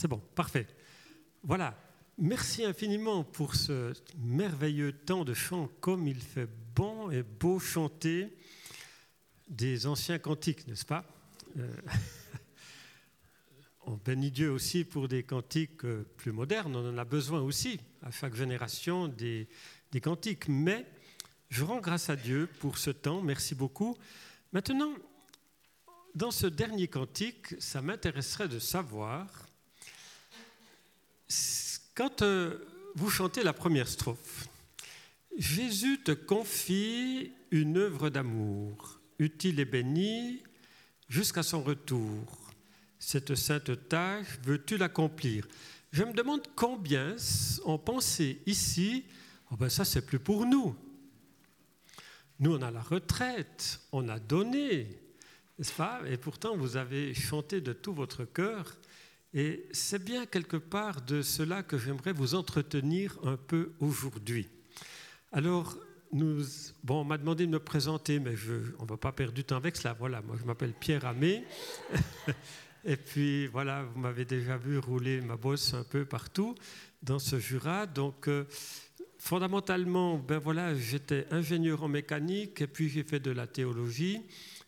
C'est bon, parfait. Voilà. Merci infiniment pour ce merveilleux temps de chant, comme il fait bon et beau chanter des anciens cantiques, n'est-ce pas? Euh, On bénit Dieu aussi pour des cantiques euh, plus modernes, on en a besoin aussi, à chaque génération, des, des cantiques. Mais je rends grâce à Dieu pour ce temps, merci beaucoup. Maintenant, dans ce dernier cantique, ça m'intéresserait de savoir, quand euh, vous chantez la première strophe, Jésus te confie une œuvre d'amour, utile et bénie, jusqu'à son retour. Cette sainte tâche, veux-tu l'accomplir? Je me demande combien ont pensé ici, oh ben ça c'est plus pour nous. Nous on a la retraite, on a donné, n'est-ce pas? Et pourtant, vous avez chanté de tout votre cœur. Et c'est bien quelque part de cela que j'aimerais vous entretenir un peu aujourd'hui. Alors, bon, on m'a demandé de me présenter, mais on ne va pas perdre du temps avec cela. Voilà, moi je m'appelle Pierre Amé. Et puis voilà, vous m'avez déjà vu rouler ma bosse un peu partout dans ce Jura. Donc, euh, fondamentalement, ben voilà, j'étais ingénieur en mécanique et puis j'ai fait de la théologie.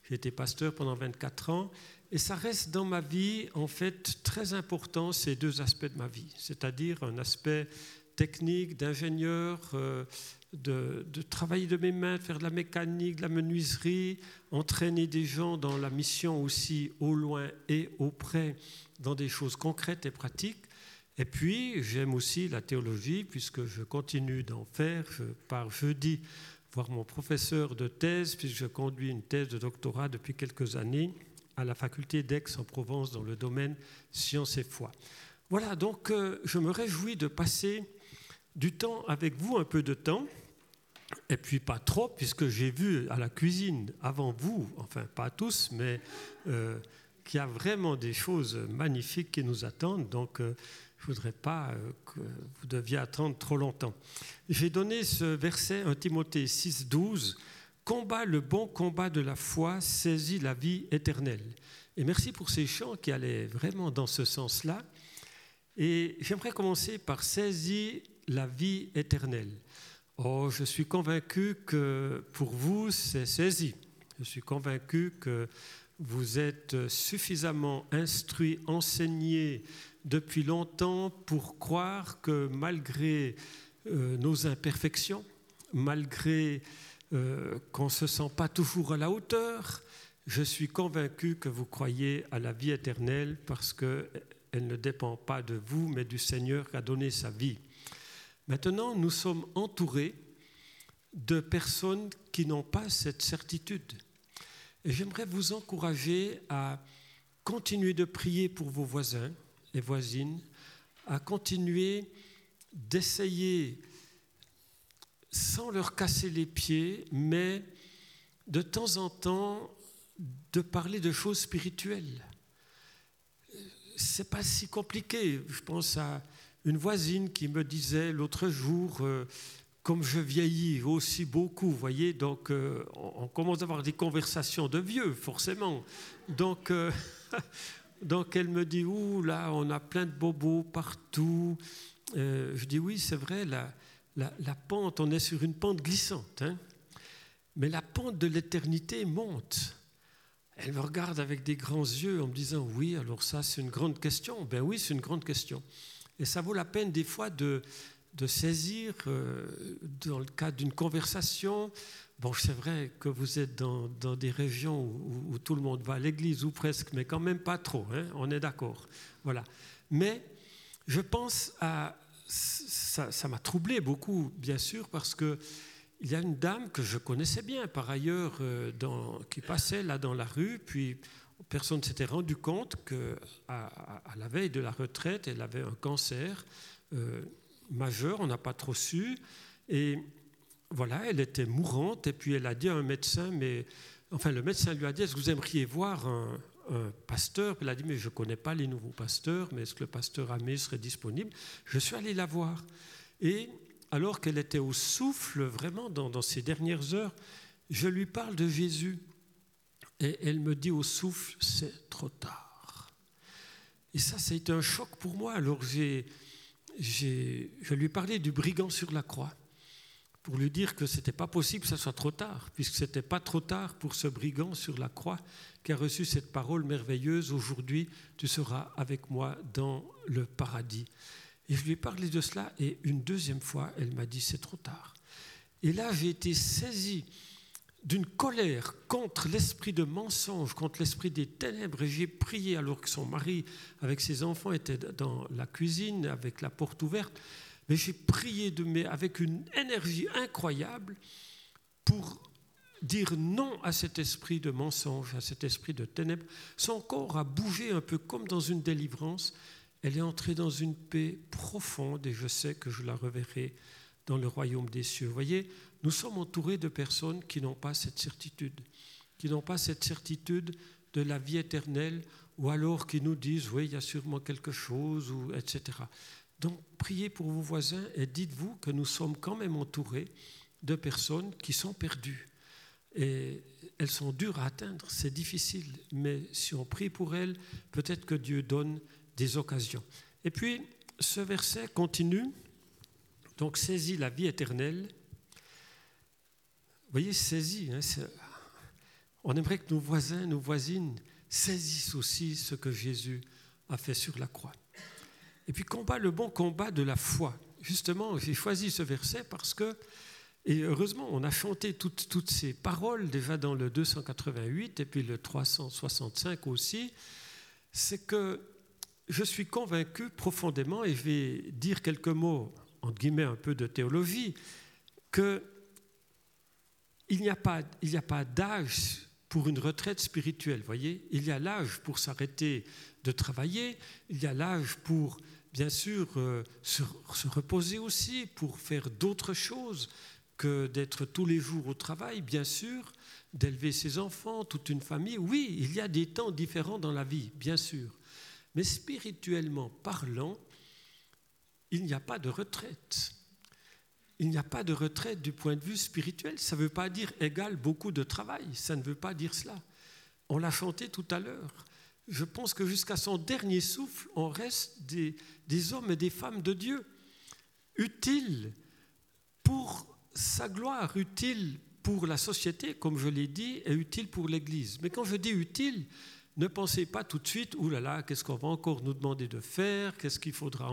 J'ai été pasteur pendant 24 ans et ça reste dans ma vie, en fait, très important ces deux aspects de ma vie, c'est-à-dire un aspect technique, d'ingénieur, euh, de, de, travailler de mes mains, faire de la mécanique, de la menuiserie, entraîner des gens dans la mission aussi au loin et auprès, dans des choses concrètes et pratiques. Et puis, j'aime aussi la théologie, puisque je continue d'en faire. Je pars jeudi voir mon professeur de thèse, puisque je conduis une thèse de doctorat depuis quelques années à la faculté d'Aix-en-Provence dans le domaine sciences et foi. Voilà, donc euh, je me réjouis de passer du temps avec vous, un peu de temps, et puis pas trop, puisque j'ai vu à la cuisine avant vous, enfin pas tous, mais euh, qu'il y a vraiment des choses magnifiques qui nous attendent. Donc euh, je ne voudrais pas que vous deviez attendre trop longtemps. J'ai donné ce verset, 1 Timothée 6, 12. Combat le bon combat de la foi, saisis la vie éternelle. Et merci pour ces chants qui allaient vraiment dans ce sens-là. Et j'aimerais commencer par saisir la vie éternelle. Oh, je suis convaincu que pour vous, c'est saisi. Je suis convaincu que vous êtes suffisamment instruit, enseigné, depuis longtemps pour croire que malgré euh, nos imperfections, malgré euh, qu'on ne se sent pas toujours à la hauteur, je suis convaincu que vous croyez à la vie éternelle parce qu'elle ne dépend pas de vous, mais du Seigneur qui a donné sa vie. Maintenant, nous sommes entourés de personnes qui n'ont pas cette certitude. Et j'aimerais vous encourager à continuer de prier pour vos voisins, les voisines, à continuer d'essayer, sans leur casser les pieds, mais de temps en temps, de parler de choses spirituelles. C'est pas si compliqué. Je pense à une voisine qui me disait l'autre jour, euh, comme je vieillis aussi beaucoup, vous voyez, donc euh, on, commence à avoir des conversations de vieux, forcément. Donc, euh, Donc elle me dit, ouh là, on a plein de bobos partout. Je dis, oui, c'est vrai, la, la, pente, on est sur une pente glissante. Hein. mais la pente de l'éternité monte. Elle me regarde avec des grands yeux en me disant, oui, alors ça, c'est une grande question. Ben oui, c'est une grande question. Et ça vaut la peine des fois de, saisir, euh, dans le cadre d'une conversation, Bon, c'est vrai que vous êtes dans, des régions où, tout le monde va à l'église, ou presque, mais quand même pas trop, hein, on est d'accord. Voilà. Mais je pense à. Ça m'a troublé beaucoup, bien sûr, parce que il y a une dame que je connaissais bien, par ailleurs, euh, qui passait là dans la rue, puis personne ne s'était rendu compte qu'à à, la veille de la retraite, elle avait un cancer euh, majeur, on n'a pas trop su, et voilà, elle était mourante et puis elle a dit à un médecin, mais enfin le médecin lui a dit, est-ce que vous aimeriez voir un, pasteur Elle a dit, mais je ne connais pas les nouveaux pasteurs, mais est-ce que le pasteur Amé serait disponible? Je suis allé la voir. Et alors qu'elle était au souffle, vraiment dans, dans ces dernières heures, je lui parle de Jésus. Et elle me dit au souffle, c'est trop tard. Et ça, ça a été un choc pour moi. Alors j'ai, je lui ai parlé du brigand sur la croix pour lui dire que ce n'était pas possible que ce soit trop tard, puisque ce n'était pas trop tard pour ce brigand sur la croix qui a reçu cette parole merveilleuse, aujourd'hui tu seras avec moi dans le paradis. Et je lui ai parlé de cela, et une deuxième fois, elle m'a dit, c'est trop tard. Et là, j'ai été saisi d'une colère contre l'esprit de mensonge, contre l'esprit des ténèbres. Et j'ai prié alors que son mari, avec ses enfants, était dans la cuisine, avec la porte ouverte. Mais j'ai prié de, mais avec une énergie incroyable pour dire non à cet esprit de mensonge, à cet esprit de ténèbres. Son corps a bougé un peu comme dans une délivrance. Elle est entrée dans une paix profonde et je sais que je la reverrai dans le royaume des cieux. Vous voyez, nous sommes entourés de personnes qui n'ont pas cette certitude, qui n'ont pas cette certitude de la vie éternelle, ou alors qui nous disent, oui, il y a sûrement quelque chose, ou, etc. Donc, priez pour vos voisins et dites-vous que nous sommes quand même entourés de personnes qui sont perdues. Et elles sont dures à atteindre, c'est difficile, mais si on prie pour elles, peut-être que Dieu donne des occasions. Et puis, ce verset continue, donc saisis la vie éternelle voyez, saisi. Hein, on aimerait que nos voisins, nos voisines saisissent aussi ce que Jésus a fait sur la croix. Et puis combat le bon combat de la foi. Justement, j'ai choisi ce verset parce que, et heureusement, on a chanté toutes, toutes ces paroles déjà dans le 288 et puis le 365 aussi. C'est que je suis convaincu profondément, et je vais dire quelques mots, entre guillemets, un peu de théologie, que il n'y a pas, pas d'âge pour une retraite spirituelle, voyez Il y a l'âge pour s'arrêter de travailler, il y a l'âge pour, bien sûr, euh, se, reposer aussi, pour faire d'autres choses que d'être tous les jours au travail, bien sûr, d'élever ses enfants, toute une famille. Oui, il y a des temps différents dans la vie, bien sûr. Mais spirituellement parlant, il n'y a pas de retraite il n'y a pas de retraite du point de vue spirituel. Ça ne veut pas dire égal beaucoup de travail. Ça ne veut pas dire cela. On l'a chanté tout à l'heure. Je pense que jusqu'à son dernier souffle, on reste des, des hommes et des femmes de Dieu, utiles pour sa gloire, utiles pour la société, comme je l'ai dit, et utiles pour l'Église. Mais quand je dis utile, ne pensez pas tout de suite, Ouh là là, qu'est-ce qu'on va encore nous demander de faire Qu'est-ce qu'il faudra,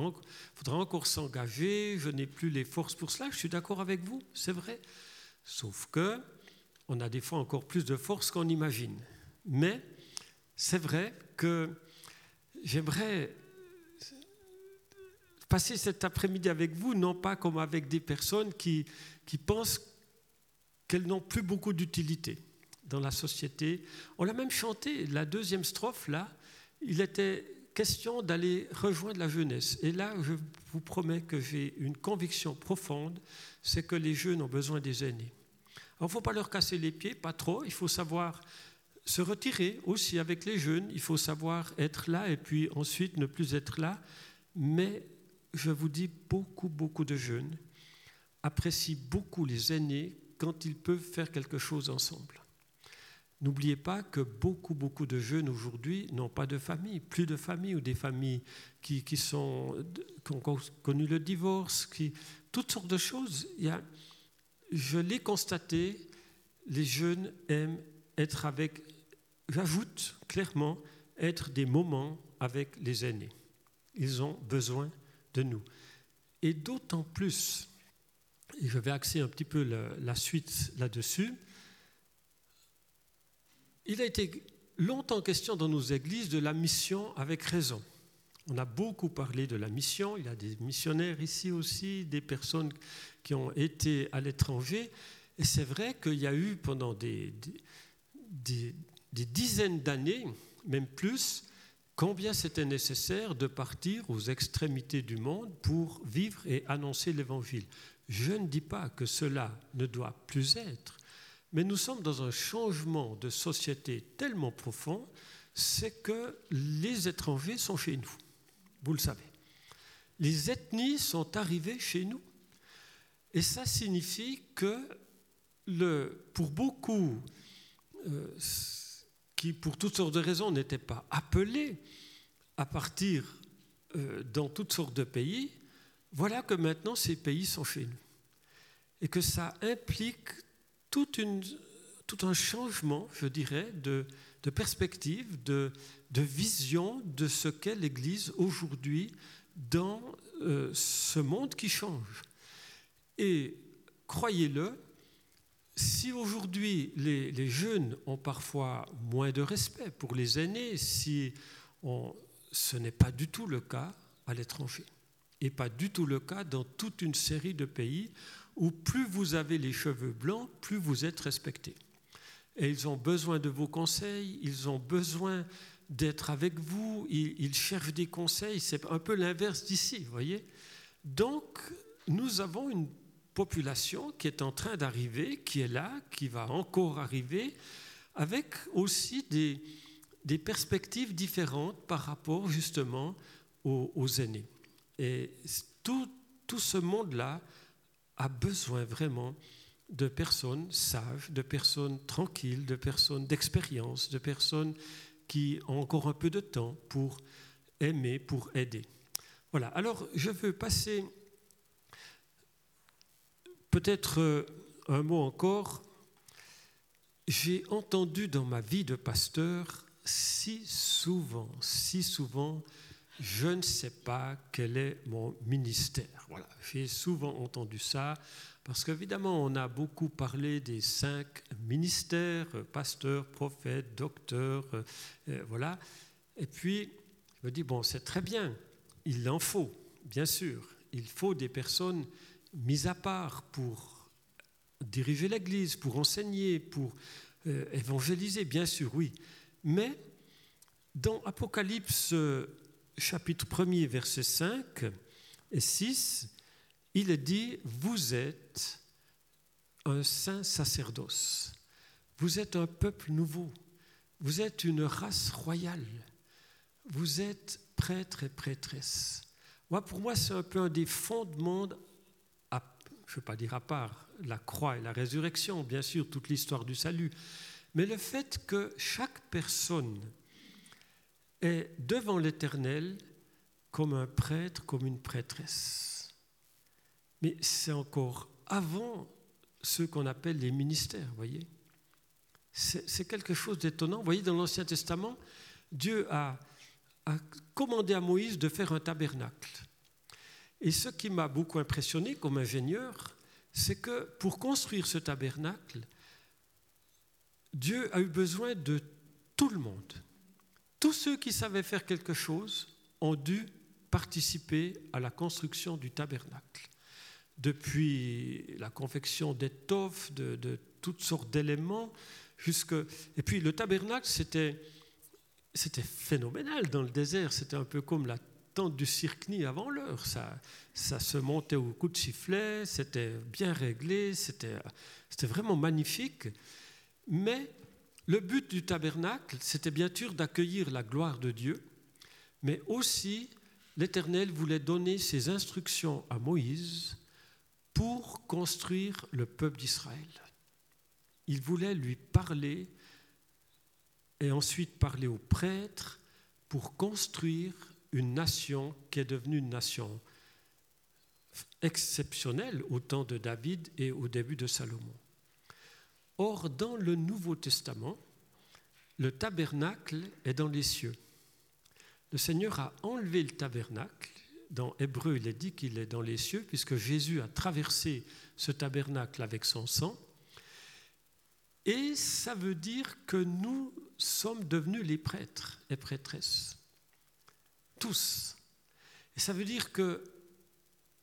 encore s'engager Je n'ai plus les forces pour cela. Je suis d'accord avec vous, c'est vrai. Sauf que on a des fois encore plus de force qu'on imagine. Mais c'est vrai que j'aimerais passer cet après-midi avec vous, non pas comme avec des personnes qui pensent qu'elles n'ont plus beaucoup d'utilité dans la société. On l'a même chanté, la deuxième strophe, là, il était question d'aller rejoindre la jeunesse. Et là, je vous promets que j'ai une conviction profonde, c'est que les jeunes ont besoin des aînés. il ne faut pas leur casser les pieds, pas trop, il faut savoir se retirer aussi avec les jeunes, il faut savoir être là et puis ensuite ne plus être là. Mais je vous dis, beaucoup, beaucoup de jeunes apprécient beaucoup les aînés quand ils peuvent faire quelque chose ensemble. N'oubliez pas que beaucoup, beaucoup de jeunes aujourd'hui n'ont pas de famille, plus de famille ou des familles qui, sont, ont connu le divorce, qui, toutes sortes de choses. Il y a, je l'ai constaté, les jeunes aiment être avec, j'ajoute clairement, être des moments avec les aînés. Ils ont besoin de nous. Et d'autant plus, et je vais axer un petit peu la suite là-dessus, il a été longtemps question dans nos églises de la mission avec raison. On a beaucoup parlé de la mission, il y a des missionnaires ici aussi, des personnes qui ont été à l'étranger, et c'est vrai qu'il y a eu pendant des, dizaines d'années, même plus, combien c'était nécessaire de partir aux extrémités du monde pour vivre et annoncer l'Évangile. Je ne dis pas que cela ne doit plus être, mais nous sommes dans un changement de société tellement profond, c'est que les étrangers sont chez nous. Vous le savez. Les ethnies sont arrivées chez nous. Et ça signifie que le, pour beaucoup euh, qui, pour toutes sortes de raisons, n'étaient pas appelés à partir euh, dans toutes sortes de pays, voilà que maintenant ces pays sont chez nous. Et que ça implique tout un changement, je dirais, de, perspective, de, vision de ce qu'est l'Église aujourd'hui dans euh, ce monde qui change. Et croyez-le, si aujourd'hui les, jeunes ont parfois moins de respect pour les aînés, si ce n'est pas du tout le cas à l'étranger, et pas du tout le cas dans toute une série de pays où plus vous avez les cheveux blancs, plus vous êtes respecté. Et ils ont besoin de vos conseils, ils ont besoin d'être avec vous, ils, cherchent des conseils, c'est un peu l'inverse d'ici, vous voyez. Donc, nous avons une population qui est en train d'arriver, qui est là, qui va encore arriver, avec aussi des, perspectives différentes par rapport justement aux, aux aînés. Et tout, tout ce monde-là a besoin vraiment de personnes sages, de personnes tranquilles, de personnes d'expérience, de personnes qui ont encore un peu de temps pour aimer, pour aider. Voilà, alors je veux passer peut-être euh, un mot encore. J'ai entendu dans ma vie de pasteur si souvent, si souvent, je ne sais pas quel est mon ministère. J'ai souvent entendu ça parce qu'évidemment, on a beaucoup parlé des cinq ministères, pasteur, prophète, docteur, euh, euh, voilà. Et puis, je me dis, bon, c'est très bien, il en faut, bien sûr. Il faut des personnes mises à part pour diriger l'Église, pour enseigner, pour euh, évangéliser, bien sûr, oui. Mais dans Apocalypse chapitre 1er, versets 5 et 6, il dit, vous êtes un saint sacerdoce, vous êtes un peuple nouveau, vous êtes une race royale, vous êtes prêtre et prêtresse. Moi, pour moi, c'est un peu un des fondements, à, je ne veux pas dire à part la croix et la résurrection, bien sûr, toute l'histoire du salut, mais le fait que chaque personne est devant l'Éternel comme un prêtre, comme une prêtresse. Mais c'est encore avant ce qu'on appelle les ministères, voyez. C'est quelque chose d'étonnant. Vous voyez, dans l'Ancien Testament, Dieu a, a, commandé à Moïse de faire un tabernacle. Et ce qui m'a beaucoup impressionné comme ingénieur, c'est que pour construire ce tabernacle, Dieu a eu besoin de tout le monde. Tous ceux qui savaient faire quelque chose ont dû participer à la construction du tabernacle. Depuis la confection d'étoffes, de, de toutes sortes d'éléments, jusque... Et puis le tabernacle, c'était, phénoménal dans le désert. C'était un peu comme la tente du Cirkni avant l'heure. Ça, ça se montait au coup de sifflet, c'était bien réglé, c'était vraiment magnifique. Mais le but du tabernacle, c'était bien sûr d'accueillir la gloire de Dieu, mais aussi l'Éternel voulait donner ses instructions à Moïse pour construire le peuple d'Israël. Il voulait lui parler et ensuite parler aux prêtres pour construire une nation qui est devenue une nation exceptionnelle au temps de David et au début de Salomon. Or, dans le Nouveau Testament, le tabernacle est dans les cieux. Le Seigneur a enlevé le tabernacle. Dans Hébreu, il est dit qu'il est dans les cieux, puisque Jésus a traversé ce tabernacle avec son sang. Et ça veut dire que nous sommes devenus les prêtres et prêtresses. Tous. Et ça veut dire que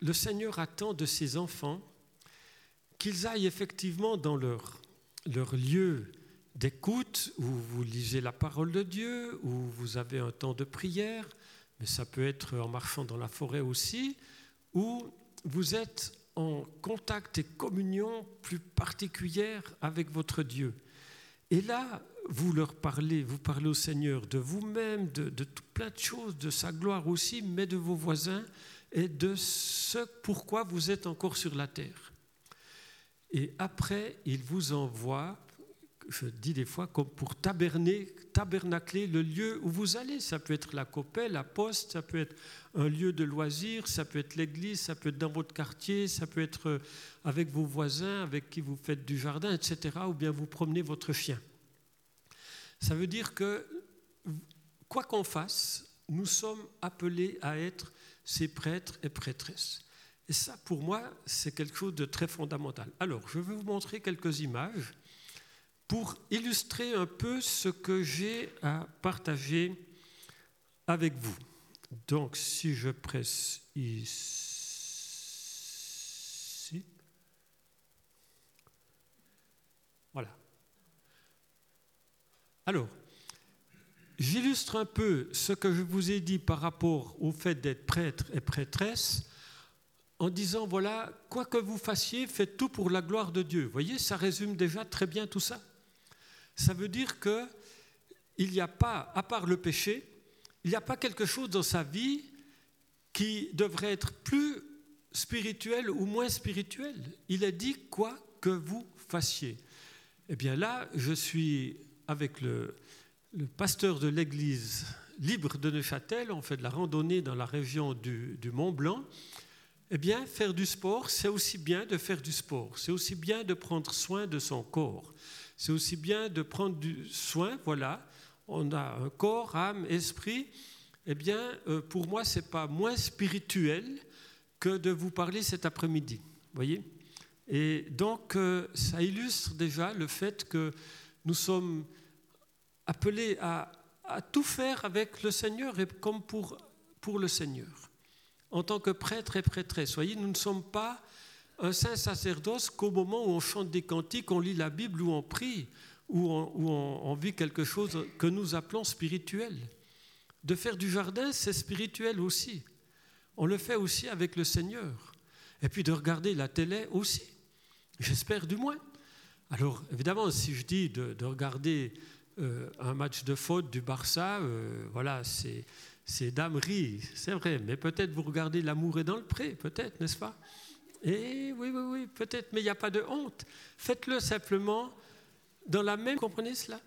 le Seigneur attend de ses enfants qu'ils aillent effectivement dans leur leur lieu d'écoute où vous lisez la parole de Dieu, où vous avez un temps de prière, mais ça peut être en marchant dans la forêt aussi, où vous êtes en contact et communion plus particulière avec votre Dieu. Et là, vous leur parlez, vous parlez au Seigneur de vous-même, de, de tout plein de choses, de sa gloire aussi, mais de vos voisins et de ce pourquoi vous êtes encore sur la terre. Et après, il vous envoie je dis des fois, comme pour tabernacler le lieu où vous allez. Ça peut être la copelle, la poste, ça peut être un lieu de loisirs, ça peut être l'église, ça peut être dans votre quartier, ça peut être euh, avec vos voisins, avec qui vous faites du jardin, etc., ou bien vous promenez votre chien. Ça veut dire que, quoi qu'on fasse, nous sommes appelés à être ces prêtres et prêtresses. Et ça, pour moi, c'est quelque chose de très fondamental. Alors, je vais vous montrer quelques images pour illustrer un peu ce que j'ai à partager avec vous. Donc, si je presse ici, voilà. Alors, j'illustre un peu ce que je vous ai dit par rapport au fait d'être prêtre et prêtresse en disant, voilà, quoi que vous fassiez, faites tout pour la gloire de Dieu. Vous voyez, ça résume déjà très bien tout ça. Ça veut dire qu'il n'y a pas, à part le péché, il n'y a pas quelque chose dans sa vie qui devrait être plus spirituel ou moins spirituel. Il a dit quoi que vous fassiez. Eh bien là, je suis avec le, pasteur de l'église libre de Neuchâtel, on fait de la randonnée dans la région du, du Mont Blanc. Eh bien, faire du sport, c'est aussi bien de faire du sport, c'est aussi bien de prendre soin de son corps, c'est aussi bien de prendre du soin, voilà, on a un corps, âme, esprit, eh bien, euh, pour moi, ce n'est pas moins spirituel que de vous parler cet après-midi. voyez Et donc, euh, ça illustre déjà le fait que nous sommes appelés à, tout faire avec le Seigneur et comme pour, pour le Seigneur. En tant que prêtre et prêtresse, voyez, nous ne sommes pas un saint sacerdoce qu'au moment où on chante des cantiques, on lit la Bible ou on prie où on, vit quelque chose que nous appelons spirituel. De faire du jardin, c'est spirituel aussi. On le fait aussi avec le Seigneur. Et puis de regarder la télé aussi, j'espère du moins. Alors évidemment, si je dis de, regarder euh, un match de faute du Barça, euh, voilà, c'est, c'est damerie, c'est vrai, mais peut-être vous regardez L'amour est dans le pré, peut-être, n'est-ce pas? Et oui, oui, oui, peut-être, mais il n'y a pas de honte. Faites-le simplement dans la même, comprenez cela?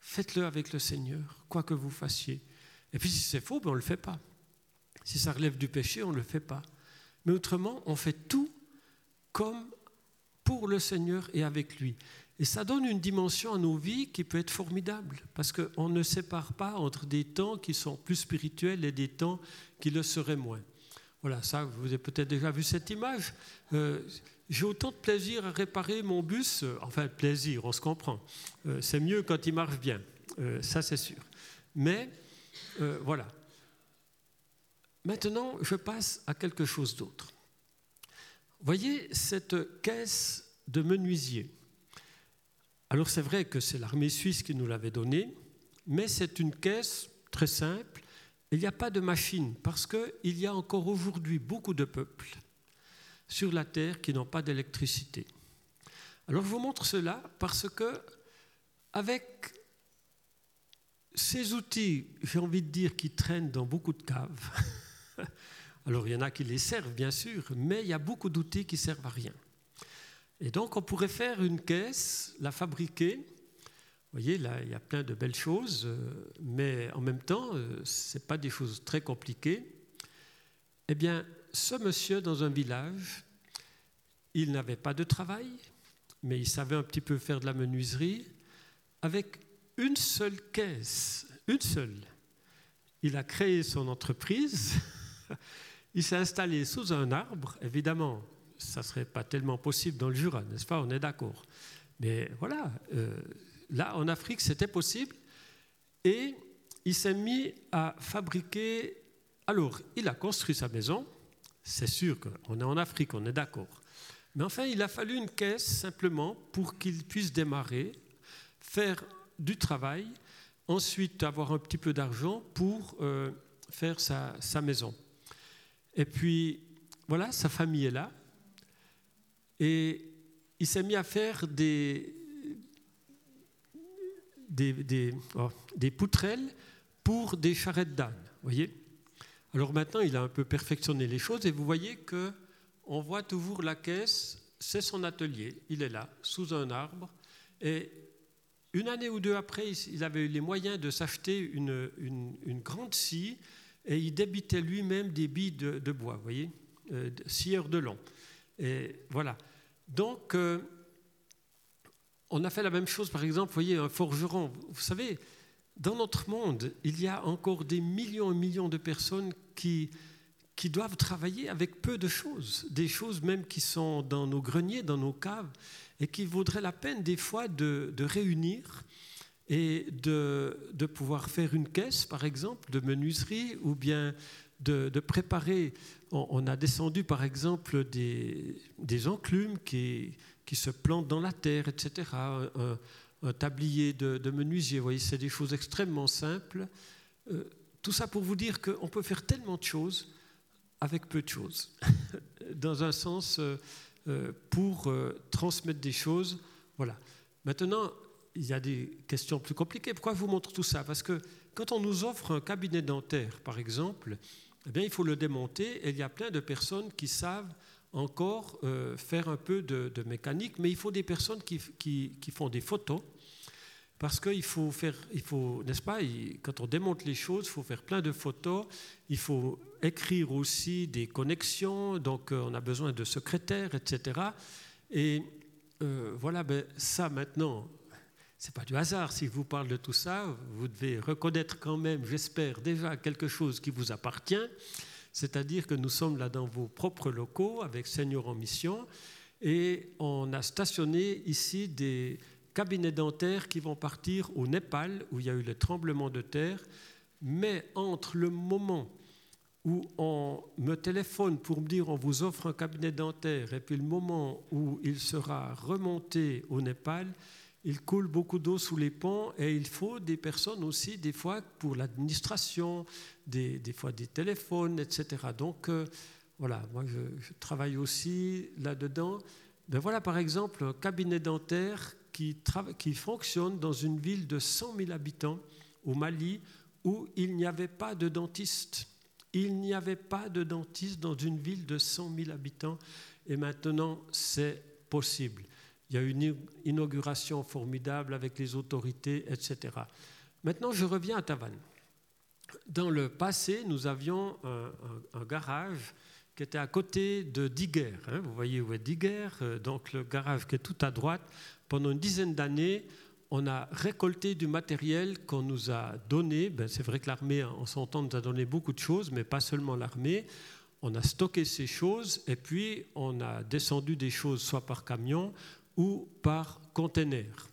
Faites-le avec le Seigneur, quoi que vous fassiez. Et puis si c'est faux, ben on ne le fait pas. Si ça relève du péché, on ne le fait pas. Mais autrement, on fait tout comme pour le Seigneur et avec lui. Et ça donne une dimension à nos vies qui peut être formidable, parce qu'on ne sépare pas entre des temps qui sont plus spirituels et des temps qui le seraient moins. Voilà, ça, vous avez peut-être déjà vu cette image. Euh, j'ai autant de plaisir à réparer mon bus, euh, enfin plaisir, on se comprend. Euh, c'est mieux quand il marche bien, ça c'est sûr. Mais voilà. Maintenant, je passe à quelque chose d'autre. Voyez cette caisse de menuisier. Alors c'est vrai que c'est l'armée suisse qui nous l'avait donnée, mais c'est une caisse très simple. Il n'y a pas de machine parce qu'il y a encore aujourd'hui beaucoup de peuples sur la Terre qui n'ont pas d'électricité. Alors je vous montre cela parce que avec ces outils, j'ai envie de dire, qui traînent dans beaucoup de caves, alors il y en a qui les servent bien sûr, mais il y a beaucoup d'outils qui servent à rien. Et donc on pourrait faire une caisse, la fabriquer. Vous voyez, là, il y a plein de belles choses, euh, mais en même temps, euh, ce n'est pas des choses très compliquées. Eh bien, ce monsieur dans un village, il n'avait pas de travail, mais il savait un petit peu faire de la menuiserie, avec une seule caisse, une seule. Il a créé son entreprise, il s'est installé sous un arbre, évidemment, ça ne serait pas tellement possible dans le Jura, n'est-ce pas? On est d'accord. Mais voilà, euh, là en Afrique, c'était possible. Et il s'est mis à fabriquer. Alors, il a construit sa maison, c'est sûr qu'on est en Afrique, on est d'accord. Mais enfin, il a fallu une caisse simplement pour qu'il puisse démarrer, faire du travail, ensuite avoir un petit peu d'argent pour euh, faire sa, maison. Et puis, voilà, sa famille est là. Et il s'est mis à faire des, des, oh, des poutrelles pour des charrettes d'âne, voyez alors maintenant, il a un peu perfectionné les choses et vous voyez que on voit toujours la caisse, c'est son atelier, il est là, sous un arbre, Et une année ou deux après, il avait eu les moyens de s'acheter une, une, grande scie et il débitait lui-même des billes de, bois, vous voyez, euh, de long. Et voilà. Donc, euh, on a fait la même chose, par exemple, voyez, un forgeron. Vous savez, dans notre monde, il y a encore des millions et millions de personnes qui, qui doivent travailler avec peu de choses, des choses même qui sont dans nos greniers, dans nos caves, et qui vaudraient la peine des fois de, réunir et de, de, pouvoir faire une caisse, par exemple, de menuiserie, ou bien de, préparer. On, a descendu, par exemple, des, enclumes qui, qui, se plantent dans la terre, etc. Un, tablier de, menuisier, vous voyez, c'est des choses extrêmement simples. Euh, tout ça pour vous dire qu'on peut faire tellement de choses avec peu de choses, dans un sens euh, euh, pour transmettre des choses. Voilà. Maintenant, il y a des questions plus compliquées. Pourquoi je vous montre tout ça? Parce que quand on nous offre un cabinet dentaire, par exemple, eh bien, il faut le démonter il y a plein de personnes qui savent encore faire un peu de, mécanique, mais il faut des personnes qui, qui font des photos parce qu'il faut faire, il faut, n'est-ce pas, quand on démonte les choses, il faut faire plein de photos, il faut écrire aussi des connexions, donc euh, on a besoin de secrétaires, etc. Et euh, voilà, ben, ça maintenant, c'est pas du hasard si je vous parle de tout ça, vous devez reconnaître quand même, j'espère, déjà quelque chose qui vous appartient, c'est-à-dire que nous sommes là dans vos propres locaux avec Seigneur en mission, et on a stationné ici des cabinets dentaires qui vont partir au Népal, où il y a eu le tremblement de terre. Mais entre le moment où on me téléphone pour me dire on vous offre un cabinet dentaire et puis le moment où il sera remonté au Népal, il coule beaucoup d'eau sous les ponts et il faut des personnes aussi, des fois pour l'administration, des, fois des téléphones, etc. Donc euh, voilà, moi je, travaille aussi là-dedans. Ben voilà par exemple un cabinet dentaire qui, fonctionne dans une ville de 100 000 habitants au Mali où il n'y avait pas de dentiste. Il n'y avait pas de dentiste dans une ville de 100 000 habitants et maintenant c'est possible. Il y a une inauguration formidable avec les autorités, etc. Maintenant, je reviens à Tavannes. Dans le passé, nous avions un, garage qui était à côté de Diguer. Hein. vous voyez où est Diguer, euh, donc le garage qui est tout à droite pendant une dizaine d'années, on a récolté du matériel qu'on nous a donné. Ben, c'est vrai que l'armée, en son nous a donné beaucoup de choses, mais pas seulement l'armée. On a stocké ces choses et puis on a descendu des choses soit par camion ou par conteneur.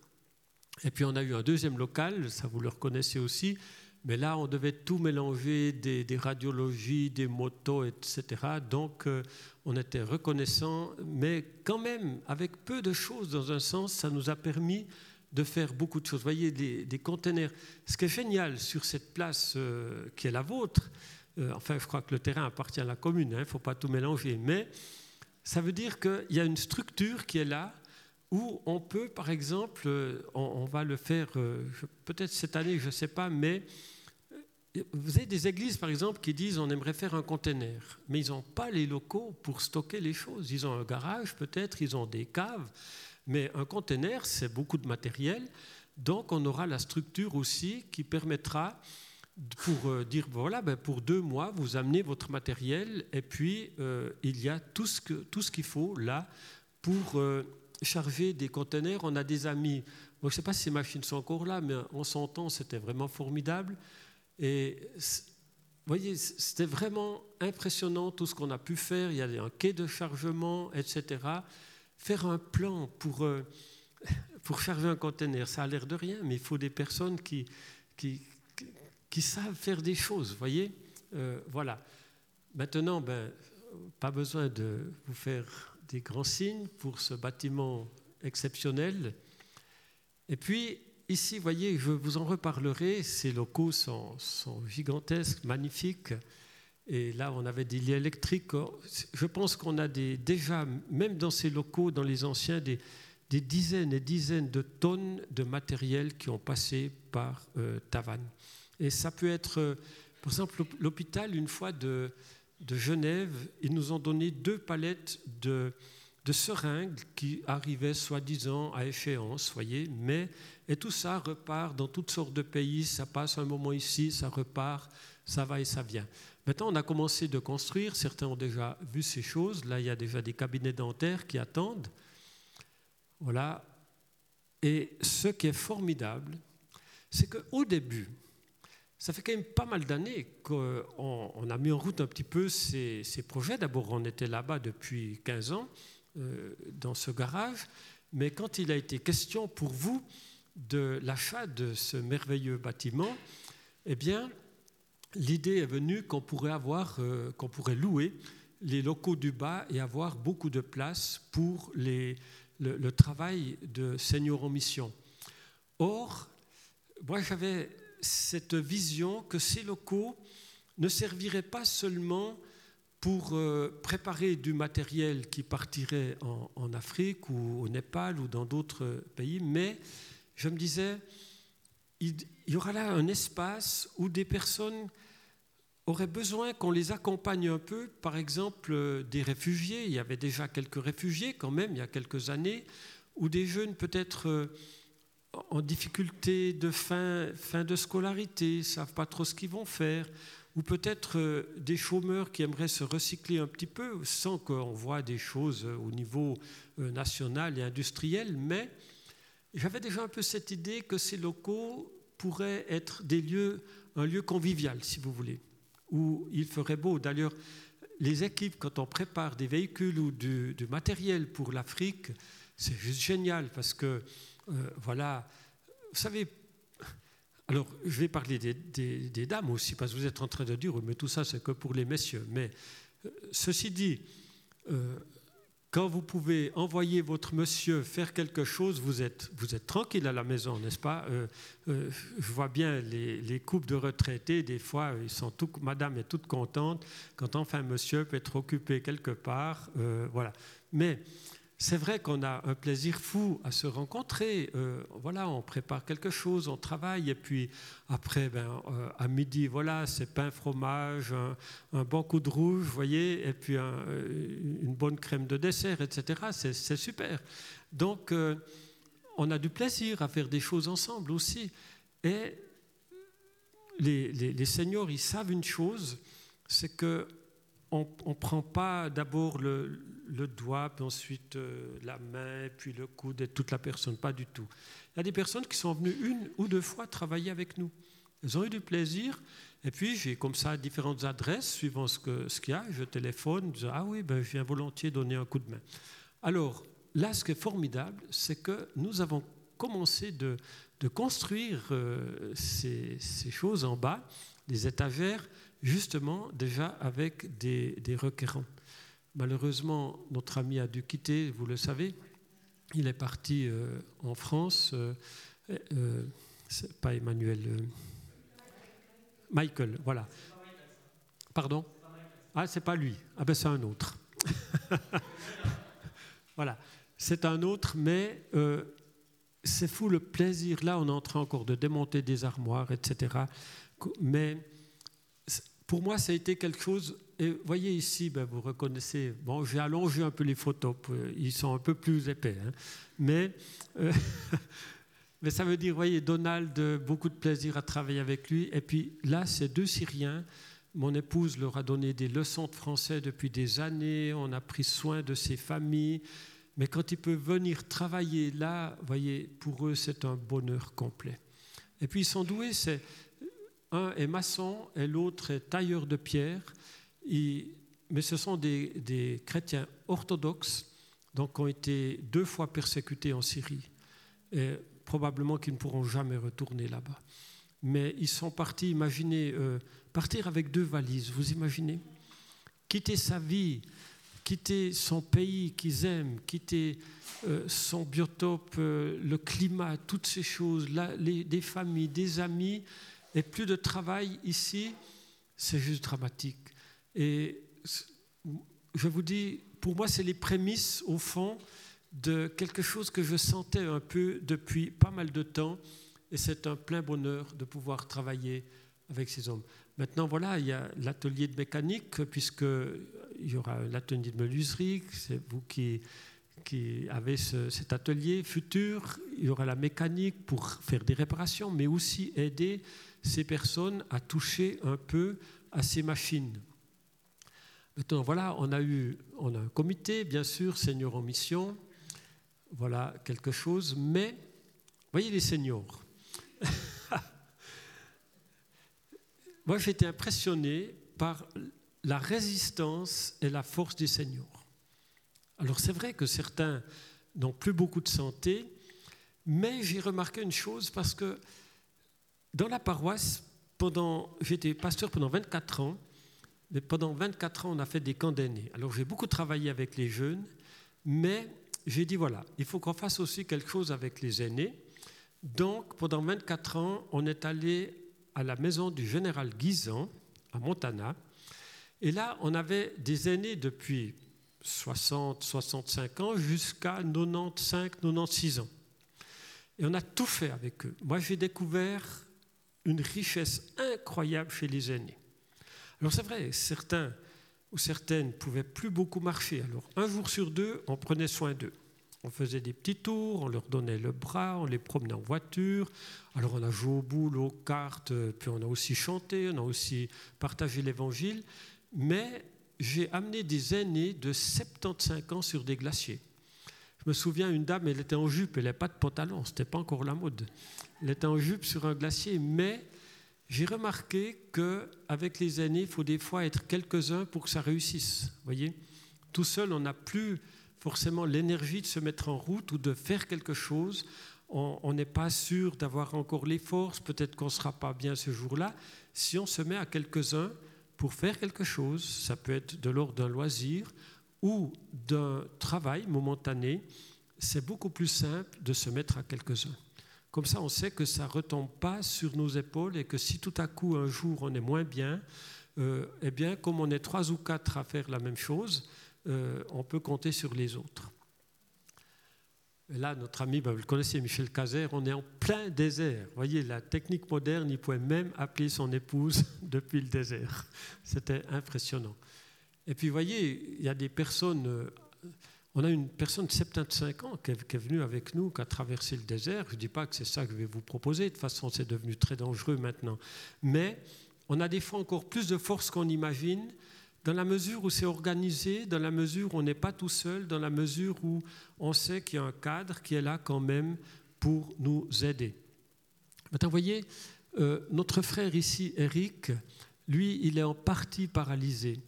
Et puis on a eu un deuxième local, ça vous le reconnaissez aussi, mais là on devait tout mélanger, des, radiologies, des motos, etc. Donc euh, on était reconnaissant, mais quand même, avec peu de choses, dans un sens, ça nous a permis de faire beaucoup de choses. Vous voyez, des, conteneurs. Ce qui est génial sur cette place euh, qui est la vôtre, euh, enfin, je crois que le terrain appartient à la commune, il hein, ne faut pas tout mélanger, mais ça veut dire qu'il y a une structure qui est là, où on peut, par exemple, euh, on, va le faire peut-être cette année, je ne sais pas, mais vous avez des églises, par exemple, qui disent on aimerait faire un conteneur, mais ils n'ont pas les locaux pour stocker les choses. Ils ont un garage, peut-être, ils ont des caves, mais un conteneur, c'est beaucoup de matériel. Donc, on aura la structure aussi qui permettra pour euh, dire voilà, ben, pour deux mois, vous amenez votre matériel et puis euh, il y a tout ce qu'il faut là pour euh, charger des conteneurs. On a des amis, je ne sais pas si ces machines sont encore là, mais en son temps, c'était vraiment formidable. Et vous voyez, c'était vraiment impressionnant tout ce qu'on a pu faire. Il y a un quai de chargement, etc. Faire un plan pour, euh, charger un conteneur, ça a l'air de rien, mais il faut des personnes qui, qui, qui savent faire des choses, vous voyez euh, Voilà. Maintenant, ben, pas besoin de vous faire des grands signes pour ce bâtiment exceptionnel. Et puis, Ici, voyez, je vous en reparlerai, ces locaux sont, gigantesques, magnifiques. Et là, on avait des liens électriques. Je pense qu'on a déjà, même dans ces locaux, dans les anciens, des, dizaines et dizaines de tonnes de matériel qui ont passé par euh, Tavannes. Et ça peut être, euh, par exemple, l'hôpital, une fois de, de, Genève, ils nous ont donné deux palettes de, de seringues qui arrivaient soi-disant à échéance, voyez, mais et tout ça repart dans toutes sortes de pays, ça passe un moment ici, ça repart, ça va et ça vient. Maintenant, on a commencé de construire, certains ont déjà vu ces choses, là il y a déjà des cabinets dentaires qui attendent. Voilà. Et ce qui est formidable, c'est qu'au début, ça fait quand même pas mal d'années qu'on a mis en route un petit peu ces, projets. D'abord, on était là-bas depuis 15 ans. Euh, dans ce garage, mais quand il a été question pour vous de l'achat de ce merveilleux bâtiment, eh bien, l'idée est venue qu'on pourrait avoir, euh, qu'on pourrait louer les locaux du bas et avoir beaucoup de place pour le, le, travail de Seigneur en mission. Or, moi j'avais cette vision que ces locaux ne serviraient pas seulement pour euh, préparer du matériel qui partirait en, Afrique ou au Népal ou dans d'autres pays, mais je me disais, il, y aura là un espace où des personnes auraient besoin qu'on les accompagne un peu, par exemple euh, des réfugiés, il y avait déjà quelques réfugiés quand même il y a quelques années, ou des jeunes peut-être euh, en difficulté de fin, de scolarité, ne savent pas trop ce qu'ils vont faire, ou peut-être euh, des chômeurs qui aimeraient se recycler un petit peu sans qu'on voit des choses au niveau euh, national et industriel, mais j'avais déjà un peu cette idée que ces locaux pourraient être des lieux, un lieu convivial, si vous voulez, où il ferait beau. D'ailleurs, les équipes, quand on prépare des véhicules ou du, matériel pour l'Afrique, c'est juste génial parce que, euh, voilà, vous savez, alors, je vais parler des, dames aussi, parce que vous êtes en train de dire, mais tout ça, c'est que pour les messieurs. Mais euh, ceci dit, euh, quand vous pouvez envoyer votre monsieur faire quelque chose, vous êtes, vous êtes tranquille à la maison, n'est-ce pas? Je vois bien les, couples de retraités, des fois, ils sont tout, madame est toute contente quand enfin monsieur peut être occupé quelque part. voilà. Mais c'est vrai qu'on a un plaisir fou à se rencontrer. Euh, voilà, on prépare quelque chose, on travaille, et puis après, ben, euh, à midi, voilà, c'est pain, fromage, un, bon coup de rouge, voyez, et puis euh, une bonne crème de dessert, etc. C'est super. Donc, on a du plaisir à faire des choses ensemble aussi. Et les, les, seigneurs, ils savent une chose, c'est que on ne prend pas d'abord le, le doigt, puis ensuite euh, la main, puis le coude et toute la personne. Pas du tout. Il y a des personnes qui sont venues une ou deux fois travailler avec nous. Elles ont eu du plaisir. Et puis, j'ai comme ça différentes adresses, suivant ce qu'il ce qu'il y a. Je téléphone, je dis, ah oui, ben, je viens volontiers donner un coup de main. Alors, là, ce qui est formidable, c'est que nous avons commencé de, de construire euh, ces, ces, choses en bas, des étagères, justement déjà avec des, des requérants. Malheureusement, notre ami a dû quitter, vous le savez. Il est parti euh, en France. Euh, euh, pas Emmanuel. Michael, voilà. Pardon? Ah, c'est pas lui. Ah ben c'est un autre. voilà, c'est un autre, mais c'est fou le plaisir. Là, on est en train encore de démonter des armoires, etc. Mais pour moi, ça a été quelque chose et voyez ici, ben, vous reconnaissez, bon, j'ai allongé un peu les photos, ils sont un peu plus épais, hein. mais, euh, mais ça veut dire, voyez, Donald, beaucoup de plaisir à travailler avec lui. Et puis là, ces deux Syriens, mon épouse leur a donné des leçons de français depuis des années, on a pris soin de ces familles, mais quand ils peuvent venir travailler là, voyez, pour eux, c'est un bonheur complet. Et puis ils sont doués, c'est un est maçon et l'autre est tailleur de pierre mais ce sont des, chrétiens orthodoxes donc, qui ont été deux fois persécutés en Syrie. Et probablement qu'ils ne pourront jamais retourner là-bas. Mais ils sont partis, imaginez, euh, partir avec deux valises, vous imaginez Quitter sa vie, quitter son pays qu'ils aiment, quitter euh, son biotope, euh, le climat, toutes ces choses, des familles, des amis, et plus de travail ici, c'est juste dramatique. Et je vous dis, pour moi, c'est les prémices, au fond, de quelque chose que je sentais un peu depuis pas mal de temps. Et c'est un plein bonheur de pouvoir travailler avec ces hommes. Maintenant, voilà, il y a l'atelier de mécanique, puisqu'il y aura l'atelier de menuiserie, c'est vous qui, qui avait cet atelier futur. Il y aura la mécanique pour faire des réparations, mais aussi aider ces personnes à toucher un peu à ces machines. Maintenant, voilà, on a eu on a un comité, bien sûr, seniors en mission. Voilà quelque chose, mais voyez les seniors. Moi, j'ai été impressionné par la résistance et la force des seniors. Alors, c'est vrai que certains n'ont plus beaucoup de santé, mais j'ai remarqué une chose parce que dans la paroisse, pendant, j'étais pasteur pendant 24 ans, mais pendant 24 ans, on a fait des camps d'aînés. Alors, j'ai beaucoup travaillé avec les jeunes, mais j'ai dit voilà, il faut qu'on fasse aussi quelque chose avec les aînés. Donc, pendant 24 ans, on est allé à la maison du général Guisan, à Montana. Et là, on avait des aînés depuis 60, 65 ans jusqu'à 95, 96 ans. Et on a tout fait avec eux. Moi, j'ai découvert une richesse incroyable chez les aînés. Alors c'est vrai, certains ou certaines pouvaient plus beaucoup marcher. Alors un jour sur deux, on prenait soin d'eux. On faisait des petits tours, on leur donnait le bras, on les promenait en voiture. Alors on a joué au boule, aux cartes, puis on a aussi chanté, on a aussi partagé l'évangile. Mais j'ai amené des aînés de 75 ans sur des glaciers. Je me souviens, une dame, elle était en jupe, elle n'avait pas de pantalon, ce n'était pas encore la mode. Elle était en jupe sur un glacier, mais j'ai remarqué qu'avec les aînés, il faut des fois être quelques-uns pour que ça réussisse. voyez Tout seul, on n'a plus forcément l'énergie de se mettre en route ou de faire quelque chose. On n'est pas sûr d'avoir encore les forces, peut-être qu'on ne sera pas bien ce jour-là. Si on se met à quelques-uns pour faire quelque chose, ça peut être de l'ordre d'un loisir ou d'un travail momentané, c'est beaucoup plus simple de se mettre à quelques-uns. Comme ça, on sait que ça ne retombe pas sur nos épaules et que si tout à coup, un jour, on est moins bien, euh, eh bien, comme on est trois ou quatre à faire la même chose, euh, on peut compter sur les autres. là, notre ami, ben, vous le connaissez, Michel Cazer, on est en plein désert. Vous voyez, la technique moderne, il pouvait même appeler son épouse depuis le désert. C'était impressionnant. Et puis, vous voyez, il y a des personnes. On a une personne de 75 ans qui est, venue avec nous, qui a traversé le désert. Je ne dis pas que c'est ça que je vais vous proposer. De toute façon, c'est devenu très dangereux maintenant. Mais on a des fois encore plus de force qu'on imagine dans la mesure où c'est organisé, dans la mesure où on n'est pas tout seul, dans la mesure où on sait qu'il y a un cadre qui est là quand même pour nous aider. Maintenant, vous voyez, euh, notre frère ici, Eric, lui, il est en partie paralysé,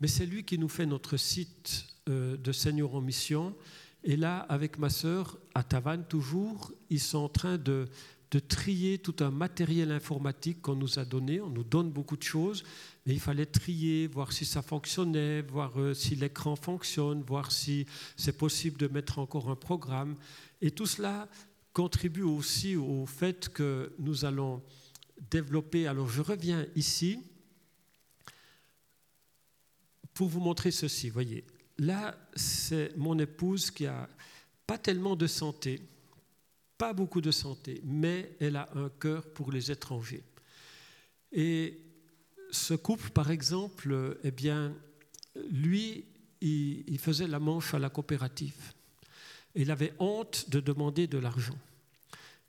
mais c'est lui qui nous fait notre site euh, de Seigneur en mission. Et là, avec ma sœur, à Tavannes toujours, ils sont en train de de trier tout un matériel informatique qu'on nous a donné. On nous donne beaucoup de choses, mais il fallait trier, voir si ça fonctionnait, voir euh, si l'écran fonctionne, voir si c'est possible de mettre encore un programme. Et tout cela contribue aussi au fait que nous allons développer. Alors je reviens ici pour vous montrer ceci. Voyez, là c'est mon épouse qui a pas tellement de santé pas beaucoup de santé, mais elle a un cœur pour les étrangers. Et ce couple, par exemple, eh bien, lui, il, faisait la manche à la coopérative. Il avait honte de demander de l'argent.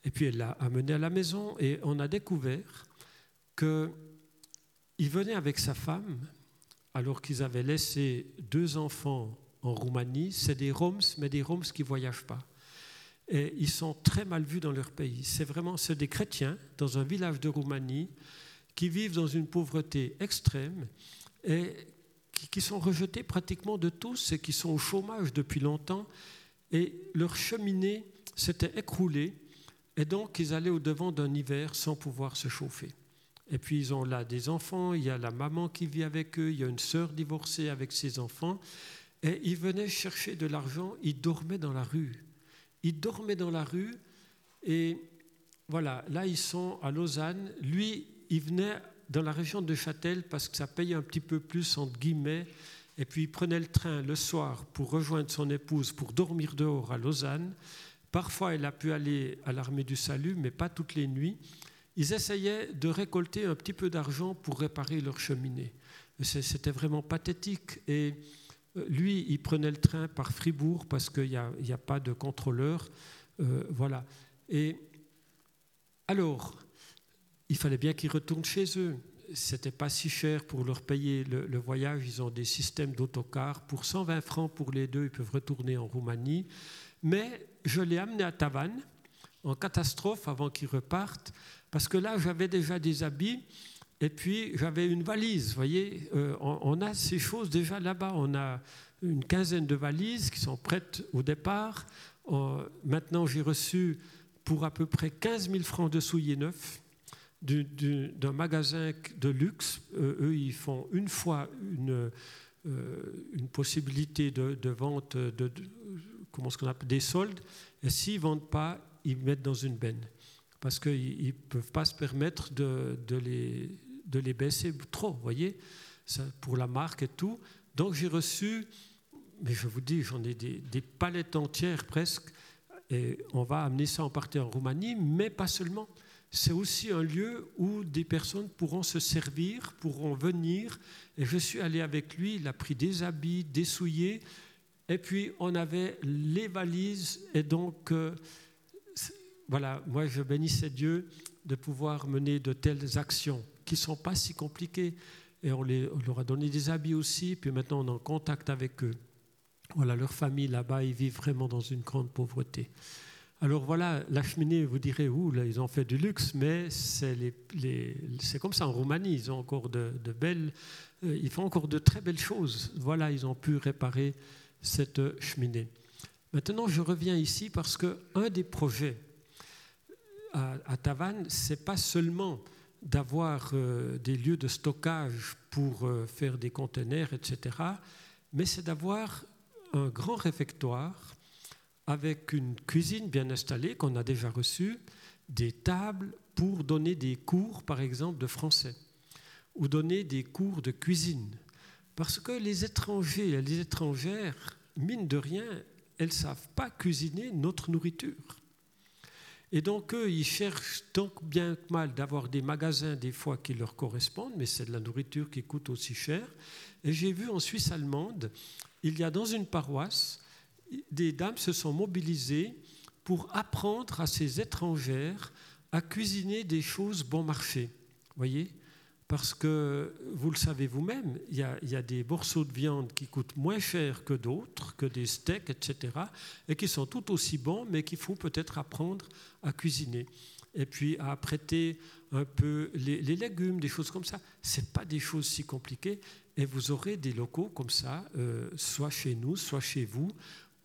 Et puis elle l'a amené à la maison et on a découvert qu'il venait avec sa femme alors qu'ils avaient laissé deux enfants en Roumanie. C'est des Roms, mais des Roms qui ne voyagent pas et ils sont très mal vus dans leur pays. C'est vraiment c'est des chrétiens dans un village de Roumanie qui vivent dans une pauvreté extrême et qui, sont rejetés pratiquement de tous et qui sont au chômage depuis longtemps. Et leur cheminée s'était écroulée et donc ils allaient au-devant d'un hiver sans pouvoir se chauffer. Et puis ils ont là des enfants, il y a la maman qui vit avec eux, il y a une sœur divorcée avec ses enfants. Et ils venaient chercher de l'argent, ils dormaient dans la rue. Ils dormaient dans la rue et voilà, là ils sont à Lausanne. Lui, il venait dans la région de Châtel parce que ça payait un petit peu plus, entre guillemets. Et puis il prenait le train le soir pour rejoindre son épouse pour dormir dehors à Lausanne. Parfois, il a pu aller à l'armée du salut, mais pas toutes les nuits. Ils essayaient de récolter un petit peu d'argent pour réparer leur cheminée. C'était vraiment pathétique. Et lui, il prenait le train par Fribourg parce qu'il n'y a, pas de contrôleur. voilà. Et alors, il fallait bien qu'ils retournent chez eux. C'était pas si cher pour leur payer le, voyage. Ils ont des systèmes d'autocar. Pour 120 francs pour les deux, ils peuvent retourner en Roumanie. Mais je l'ai amené à Tavannes en catastrophe avant qu'ils repartent, parce que là, j'avais déjà des habits et puis j'avais une valise. Vous voyez, euh, on, a ces choses déjà là-bas. On a une quinzaine de valises qui sont prêtes au départ. maintenant, j'ai reçu pour à peu près 15 000 francs de souliers neufs d'un magasin de luxe. Euh, eux, ils font une fois une, euh, possibilité de, vente de, comment ce appelle des soldes, et s'ils ne vendent pas, ils mettent dans une benne. Parce qu'ils ne peuvent pas se permettre de, de, les, de les baisser trop, vous voyez, pour la marque et tout. Donc j'ai reçu, mais je vous dis, j'en ai des, des palettes entières presque, et on va amener ça en partie en Roumanie, mais pas seulement. C'est aussi un lieu où des personnes pourront se servir, pourront venir. Et je suis allé avec lui, il a pris des habits, des souliers, et puis on avait les valises. Et donc, euh, voilà, moi je bénissais Dieu de pouvoir mener de telles actions qui ne sont pas si compliquées. Et on, leur a donné des habits aussi, puis maintenant on est en contact avec eux. Voilà, leur famille là-bas, ils vivent vraiment dans une grande pauvreté. Alors voilà, la cheminée, vous direz, où là, ils ont fait du luxe, mais c'est comme ça en Roumanie, ils ont encore de, belles, euh, ils font encore de très belles choses. Voilà, ils ont pu réparer cette cheminée. Maintenant, je reviens ici parce qu'un des projets à, Tavannes, c'est pas seulement d'avoir euh, des lieux de stockage pour euh, faire des conteneurs, etc., mais c'est d'avoir un grand réfectoire avec une cuisine bien installée qu'on a déjà reçue, des tables pour donner des cours, par exemple, de français, ou donner des cours de cuisine. Parce que les étrangers et les étrangères, mine de rien, elles ne savent pas cuisiner notre nourriture. Et donc, eux, ils cherchent tant bien que mal d'avoir des magasins, des fois, qui leur correspondent, mais c'est de la nourriture qui coûte aussi cher. Et j'ai vu en Suisse allemande il y a dans une paroisse, des dames se sont mobilisées pour apprendre à ces étrangères à cuisiner des choses bon marché. Voyez? Parce que, vous le savez vous-même, il, y, a, des morceaux de viande qui coûtent moins cher que d'autres, que des steaks, etc., et qui sont tout aussi bons, mais qu'il faut peut-être apprendre à cuisiner. Et puis à prêter un peu les, légumes, des choses comme ça. Ce pas des choses si compliquées et vous aurez des locaux comme ça, euh, soit chez nous, soit chez vous,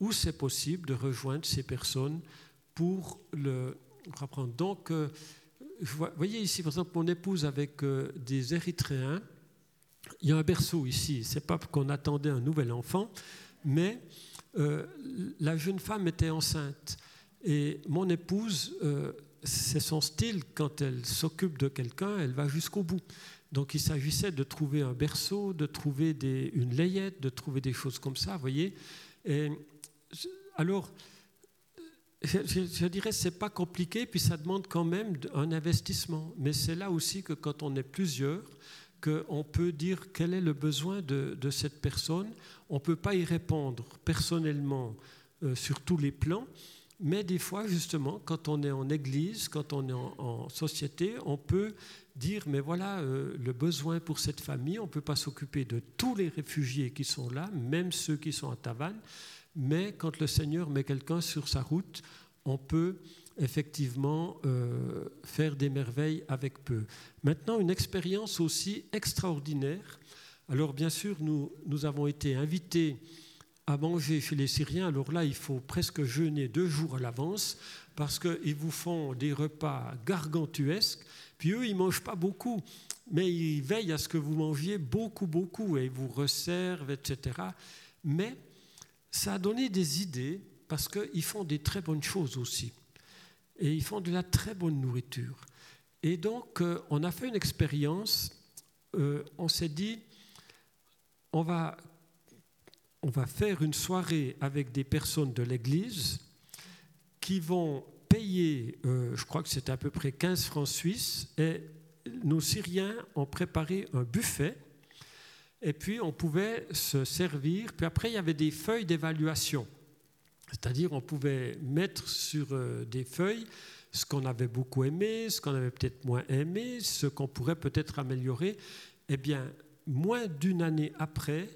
où c'est possible de rejoindre ces personnes pour le reprendre. Donc, euh, vous voyez ici, par exemple, mon épouse avec euh, des Érythréens. Il y a un berceau ici. C'est pas qu'on attendait un nouvel enfant, mais la jeune femme était enceinte. Et mon épouse, c'est son style, quand elle s'occupe de quelqu'un, elle va jusqu'au bout. Donc il s'agissait de trouver un berceau, de trouver une layette, de trouver des choses comme ça, vous voyez. Alors, je, je dirais c'est pas compliqué, puis ça demande quand même un investissement. Mais c'est là aussi que quand on est plusieurs, qu'on peut dire quel est le besoin de, cette personne. On ne peut pas y répondre personnellement euh, sur tous les plans, mais des fois, justement, quand on est en église, quand on est en, en société, on peut dire, mais voilà, euh, le besoin pour cette famille, on ne peut pas s'occuper de tous les réfugiés qui sont là, même ceux qui sont à Tavannes, mais quand le Seigneur met quelqu'un sur sa route, on peut effectivement euh, faire des merveilles avec peu. Maintenant, une expérience aussi extraordinaire. Alors bien sûr, nous, nous avons été invités à manger chez les Syriens. Alors là, il faut presque jeûner deux jours à l'avance parce qu'ils vous font des repas gargantuesques puis eux, ils ne mangent pas beaucoup, mais ils veillent à ce que vous mangiez beaucoup, beaucoup, et ils vous resservent, etc. Mais ça a donné des idées, parce qu'ils font des très bonnes choses aussi. Et ils font de la très bonne nourriture. Et donc, euh, on a fait une expérience, euh, on s'est dit, on va, on va faire une soirée avec des personnes de l'Église qui vont payé, euh, je crois que c'était à peu près 15 francs suisses, et nos Syriens ont préparé un buffet. Et puis on pouvait se servir. Puis après, il y avait des feuilles d'évaluation. C'est-à-dire on pouvait mettre sur euh, des feuilles ce qu'on avait beaucoup aimé, ce qu'on avait peut-être moins aimé, ce qu'on pourrait peut-être améliorer. Eh bien, moins d'une année après,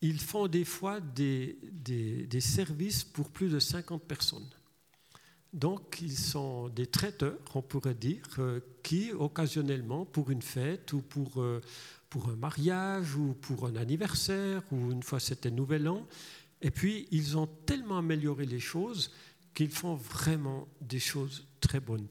ils font des fois des, des, services pour plus de 50 personnes. Donc, ils sont des traiteurs, on pourrait dire, euh, qui, occasionnellement, pour une fête ou pour, euh, pour un mariage ou pour un anniversaire ou une fois c'était Nouvel An, et puis ils ont tellement amélioré les choses qu'ils font vraiment des choses très bonnes.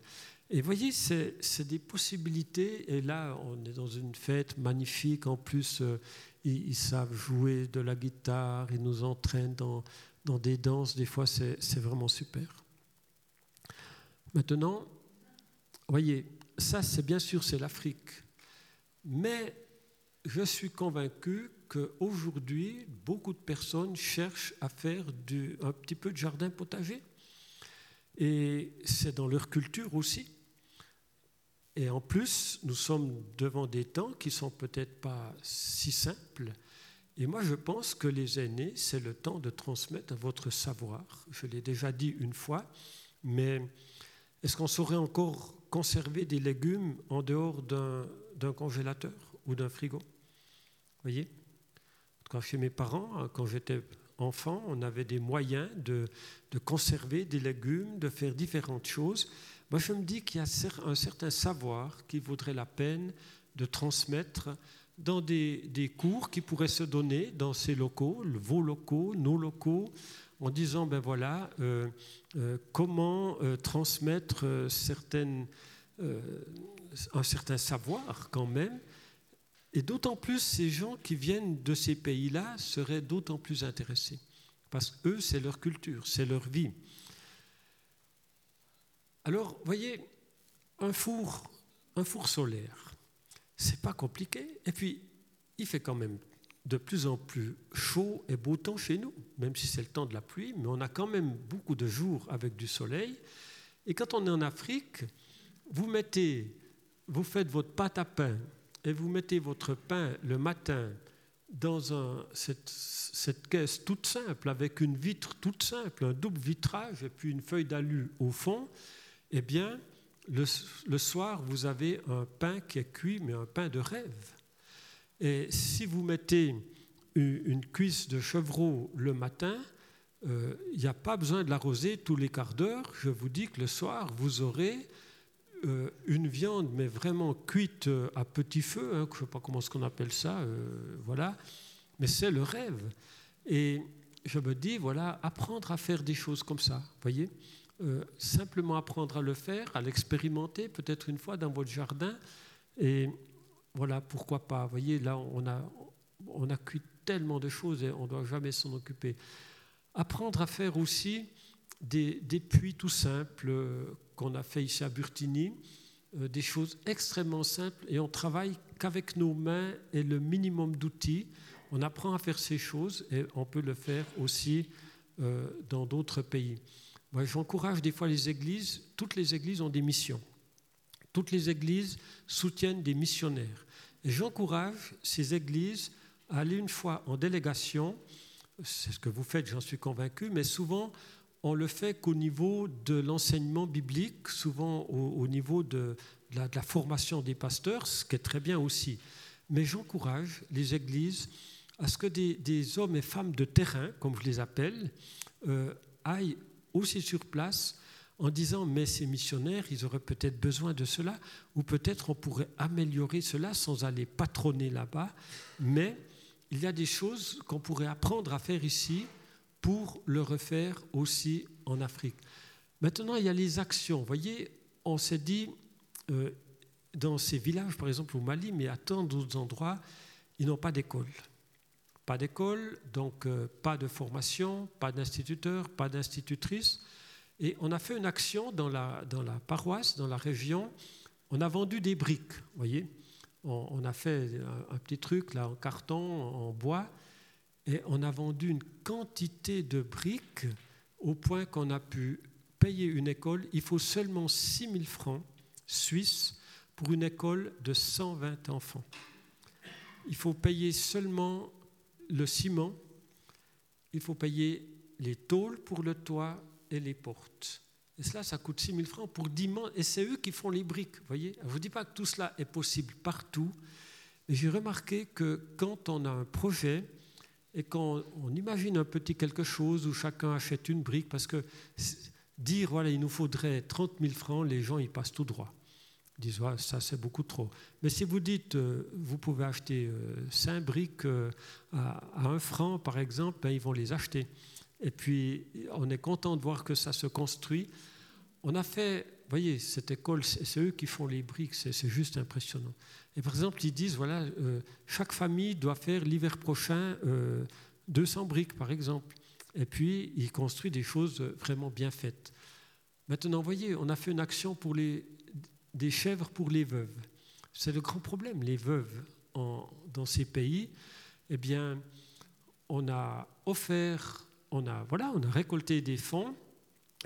Et voyez, c'est des possibilités. Et là, on est dans une fête magnifique. En plus, euh, ils, savent jouer de la guitare, ils nous entraînent dans, dans des danses. Des fois, c'est vraiment super. Maintenant, voyez, ça, c'est bien sûr, c'est l'Afrique. Mais je suis convaincu qu'aujourd'hui, beaucoup de personnes cherchent à faire un petit peu de jardin potager. Et c'est dans leur culture aussi. Et en plus, nous sommes devant des temps qui sont peut-être pas si simples. Et moi, je pense que les aînés, c'est le temps de transmettre votre savoir. Je l'ai déjà dit une fois, mais est-ce qu'on saurait encore conserver des légumes en dehors d'un congélateur? Ou d'un frigo voyez? Quand chez mes parents, quand j'étais enfant, on avait des moyens de, de conserver des légumes, de faire différentes choses. Moi, je me dis qu'il y a un certain savoir qui vaudrait la peine de transmettre dans des, cours qui pourraient se donner dans ces locaux, vos locaux, nos locaux, en disant, ben voilà, euh, euh, comment euh, transmettre certaines, un certain savoir quand même. Et d'autant plus, ces gens qui viennent de ces pays-là seraient d'autant plus intéressés. Parce qu'eux, c'est leur culture, c'est leur vie. Alors, voyez, un four, un four solaire, c'est pas compliqué. Et puis, il fait quand même de plus en plus chaud et beau temps chez nous, même si c'est le temps de la pluie, mais on a quand même beaucoup de jours avec du soleil. Et quand on est en Afrique, vous mettez, vous faites votre pâte à pain et vous mettez votre pain le matin dans cette, caisse toute simple, avec une vitre toute simple, un double vitrage et puis une feuille d'alu au fond, eh bien, le, soir, vous avez un pain qui est cuit, mais un pain de rêve. Et si vous mettez une cuisse de chevreau le matin, euh, il n'y a pas besoin de l'arroser tous les quarts d'heure. Je vous dis que le soir, vous aurez euh, une viande, mais vraiment cuite euh, à petit feu, hein, je ne sais pas comment ce qu'on appelle ça, voilà, mais c'est le rêve. Et je me dis, voilà, apprendre à faire des choses comme ça, voyez euh, simplement apprendre à le faire, à l'expérimenter peut-être une fois dans votre jardin. Et voilà, pourquoi pas. Vous voyez, là, on a, on a cuit tellement de choses et on ne doit jamais s'en occuper. Apprendre à faire aussi des, puits tout simples euh, qu'on a fait ici à Burtini, euh, des choses extrêmement simples et on travaille qu'avec nos mains et le minimum d'outils. On apprend à faire ces choses et on peut le faire aussi dans d'autres pays. Moi, j'encourage des fois les églises, toutes les églises ont des missions. Toutes les églises soutiennent des missionnaires. J'encourage ces églises à aller une fois en délégation, c'est ce que vous faites, j'en suis convaincu, mais souvent on le fait qu'au niveau de l'enseignement biblique, souvent au, niveau de la, formation des pasteurs, ce qui est très bien aussi. Mais j'encourage les églises à ce que des, hommes et femmes de terrain, comme je les appelle, euh, aillent aussi sur place en disant mais ces missionnaires, ils auraient peut-être besoin de cela, ou peut-être on pourrait améliorer cela sans aller patronner là-bas, mais il y a des choses qu'on pourrait apprendre à faire ici pour le refaire aussi en Afrique. Maintenant, il y a les actions. Vous voyez, on s'est dit, euh, dans ces villages, par exemple au Mali, mais à tant d'autres endroits, ils n'ont pas d'école. Pas d'école, donc euh, pas de formation, pas d'instituteur, pas d'institutrice. Et on a fait une action dans la, dans la paroisse, dans la région. On a vendu des briques, vous voyez. On, a fait un, petit truc là en carton, en bois, et on a vendu une quantité de briques au point qu'on a pu payer une école. Il faut seulement 6 000 francs suisses pour une école de 120 enfants. il faut payer seulement le ciment, il faut payer les tôles pour le toit et les portes. Et cela, ça coûte 6 000 francs pour 10 mois. Et c'est eux qui font les briques. voyez Je ne vous dis pas que tout cela est possible partout. Mais j'ai remarqué que quand on a un projet et quand on imagine un petit quelque chose où chacun achète une brique, parce que dire, voilà, il nous faudrait 30 000 francs, les gens, ils passent tout droit. Ils disent, ça c'est beaucoup trop. Mais si vous dites, euh, vous pouvez acheter 5 euh, briques euh, à, à 1 franc, par exemple, ben, ils vont les acheter. Et puis, on est content de voir que ça se construit. On a fait, voyez, cette école, c'est eux qui font les briques, c'est juste impressionnant. Et par exemple, ils disent, voilà, euh, chaque famille doit faire l'hiver prochain 200 euh, briques, par exemple. Et puis, ils construisent des choses vraiment bien faites. Maintenant, voyez, on a fait une action pour les, des chèvres pour les veuves. C'est le grand problème, les veuves dans ces pays. Eh bien, on a offert on a, voilà, on a récolté des fonds.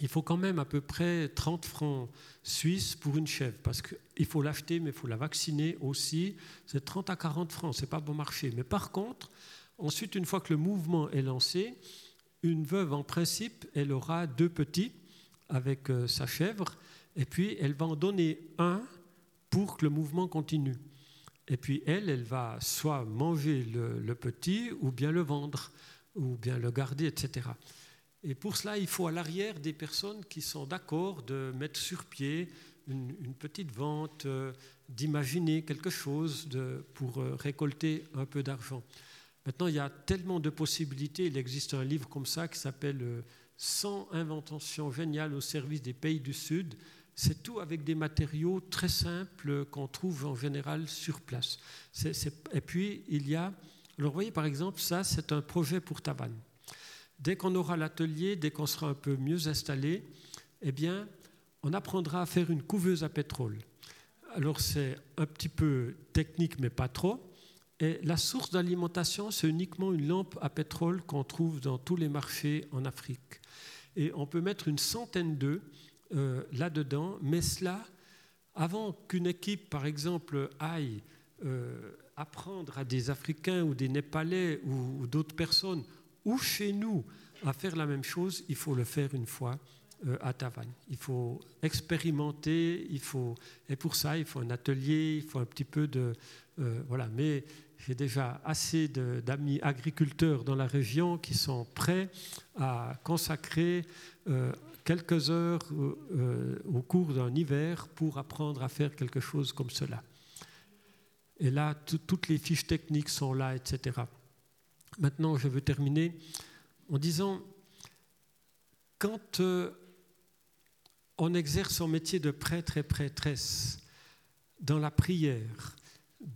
Il faut quand même à peu près 30 francs suisses pour une chèvre, parce qu'il faut l'acheter, mais il faut la vacciner aussi. C'est 30 à 40 francs, c'est pas bon marché. Mais par contre, ensuite, une fois que le mouvement est lancé, une veuve, en principe, elle aura deux petits avec euh, sa chèvre, et puis elle va en donner un pour que le mouvement continue. Et puis elle, elle va soit manger le petit ou bien le vendre ou bien le garder, etc. Et pour cela, il faut à l'arrière des personnes qui sont d'accord de mettre sur pied une, petite vente, euh, d'imaginer quelque chose pour euh, récolter un peu d'argent. Maintenant, il y a tellement de possibilités. Il existe un livre comme ça qui s'appelle 100 euh, inventions géniales au service des pays du Sud. C'est tout avec des matériaux très simples qu'on trouve en général sur place. et puis, il y a alors vous voyez par exemple, ça c'est un projet pour Tavannes. Dès qu'on aura l'atelier, dès qu'on sera un peu mieux installé, eh bien, on apprendra à faire une couveuse à pétrole. Alors c'est un petit peu technique, mais pas trop. Et la source d'alimentation, c'est uniquement une lampe à pétrole qu'on trouve dans tous les marchés en Afrique. Et on peut mettre une centaine d'œufs euh, là-dedans, mais cela, avant qu'une équipe, par exemple, aille euh, apprendre à des Africains ou des Népalais ou, d'autres personnes, ou chez nous, à faire la même chose, il faut le faire une fois euh, à Tavannes. Il faut expérimenter, il faut, et pour ça, il faut un atelier, il faut un petit peu de... Euh, voilà, mais j'ai déjà assez d'amis agriculteurs dans la région qui sont prêts à consacrer euh, quelques heures au cours d'un hiver pour apprendre à faire quelque chose comme cela. Et là, toutes les fiches techniques sont là, etc. Maintenant, je veux terminer en disant, quand euh, on exerce son métier de prêtre et prêtresse dans la prière,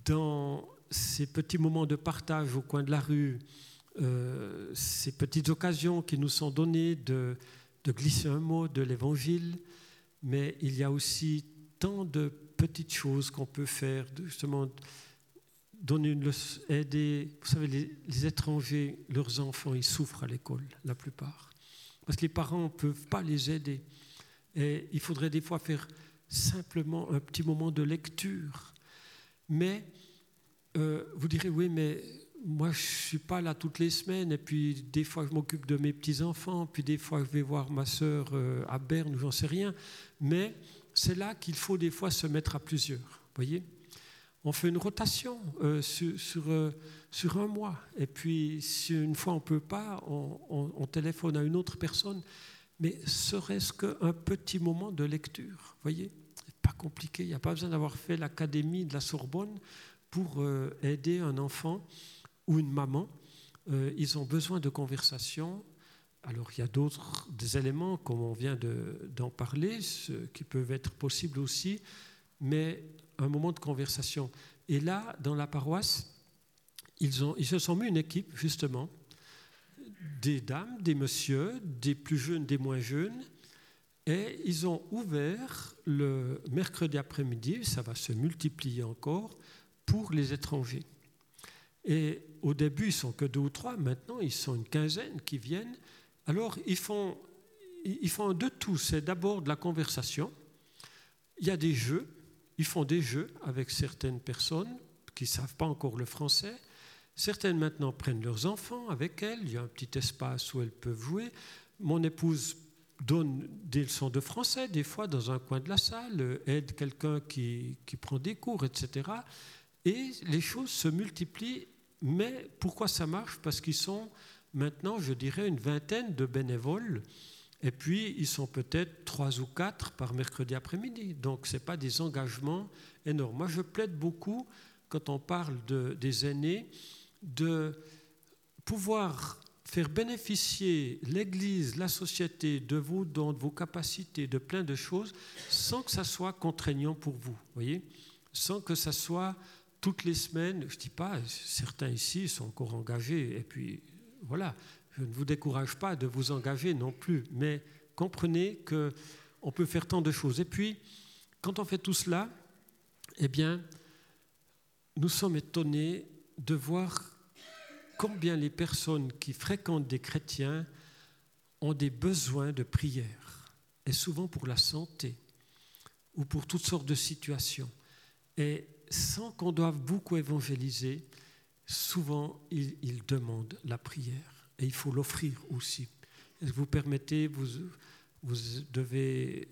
dans ces petits moments de partage au coin de la rue, euh, ces petites occasions qui nous sont données de, de glisser un mot de l'Évangile, mais il y a aussi tant de petites choses qu'on peut faire, justement, donner une aider. Vous savez, les, étrangers, leurs enfants, ils souffrent à l'école, la plupart. Parce que les parents ne peuvent pas les aider. Et il faudrait des fois faire simplement un petit moment de lecture. Mais euh, vous direz, oui, mais moi, je ne suis pas là toutes les semaines, et puis des fois, je m'occupe de mes petits-enfants, puis des fois, je vais voir ma sœur euh, à Berne, ou j'en sais rien. Mais c'est là qu'il faut des fois se mettre à plusieurs. voyez? On fait une rotation euh, sur, euh, sur, un mois. Et puis, si une fois on ne peut pas, on, téléphone à une autre personne. Mais serait-ce qu'un petit moment de lecture voyez? Pas compliqué. Il n'y a pas besoin d'avoir fait l'académie de la Sorbonne pour euh, aider un enfant ou une maman. ils ont besoin de conversation alors il y a d'autres éléments, comme on vient d'en parler, qui peuvent être possibles aussi, mais un moment de conversation. Et là, dans la paroisse, ils, se sont mis une équipe, justement, des dames, des messieurs, des plus jeunes, des moins jeunes, et ils ont ouvert le mercredi après-midi, ça va se multiplier encore, pour les étrangers. Et au début, ils sont que deux ou trois, maintenant, ils sont une quinzaine qui viennent alors, ils font, ils font de tout. C'est d'abord de la conversation. Il y a des jeux. Ils font des jeux avec certaines personnes qui ne savent pas encore le français. Certaines maintenant prennent leurs enfants avec elles, il y a un petit espace où elles peuvent jouer. Mon épouse donne des leçons de français, des fois dans un coin de la salle, aide quelqu'un qui, qui prend des cours, etc. Et les choses se multiplient. Mais pourquoi ça marche? Parce qu'ils sont maintenant, je dirais, une vingtaine de bénévoles. Et puis, ils sont peut-être trois ou quatre par mercredi après-midi. Donc, ce n'est pas des engagements énormes. Moi, je plaide beaucoup, quand on parle de, des aînés, de pouvoir faire bénéficier l'Église, la société de vos dons, de vos capacités, de plein de choses, sans que ça soit contraignant pour vous, voyez Sans que ça soit toutes les semaines, je ne dis pas, certains ici sont encore engagés, et puis voilà, je ne vous décourage pas de vous engager non plus, mais comprenez qu'on peut faire tant de choses. Et puis, quand on fait tout cela, eh bien, nous sommes étonnés de voir combien les personnes qui fréquentent des chrétiens ont des besoins de prière, et souvent pour la santé ou pour toutes sortes de situations. Et sans qu'on doive beaucoup évangéliser, souvent ils, demandent la prière, et il faut l'offrir aussi. vous permettez, vous, devez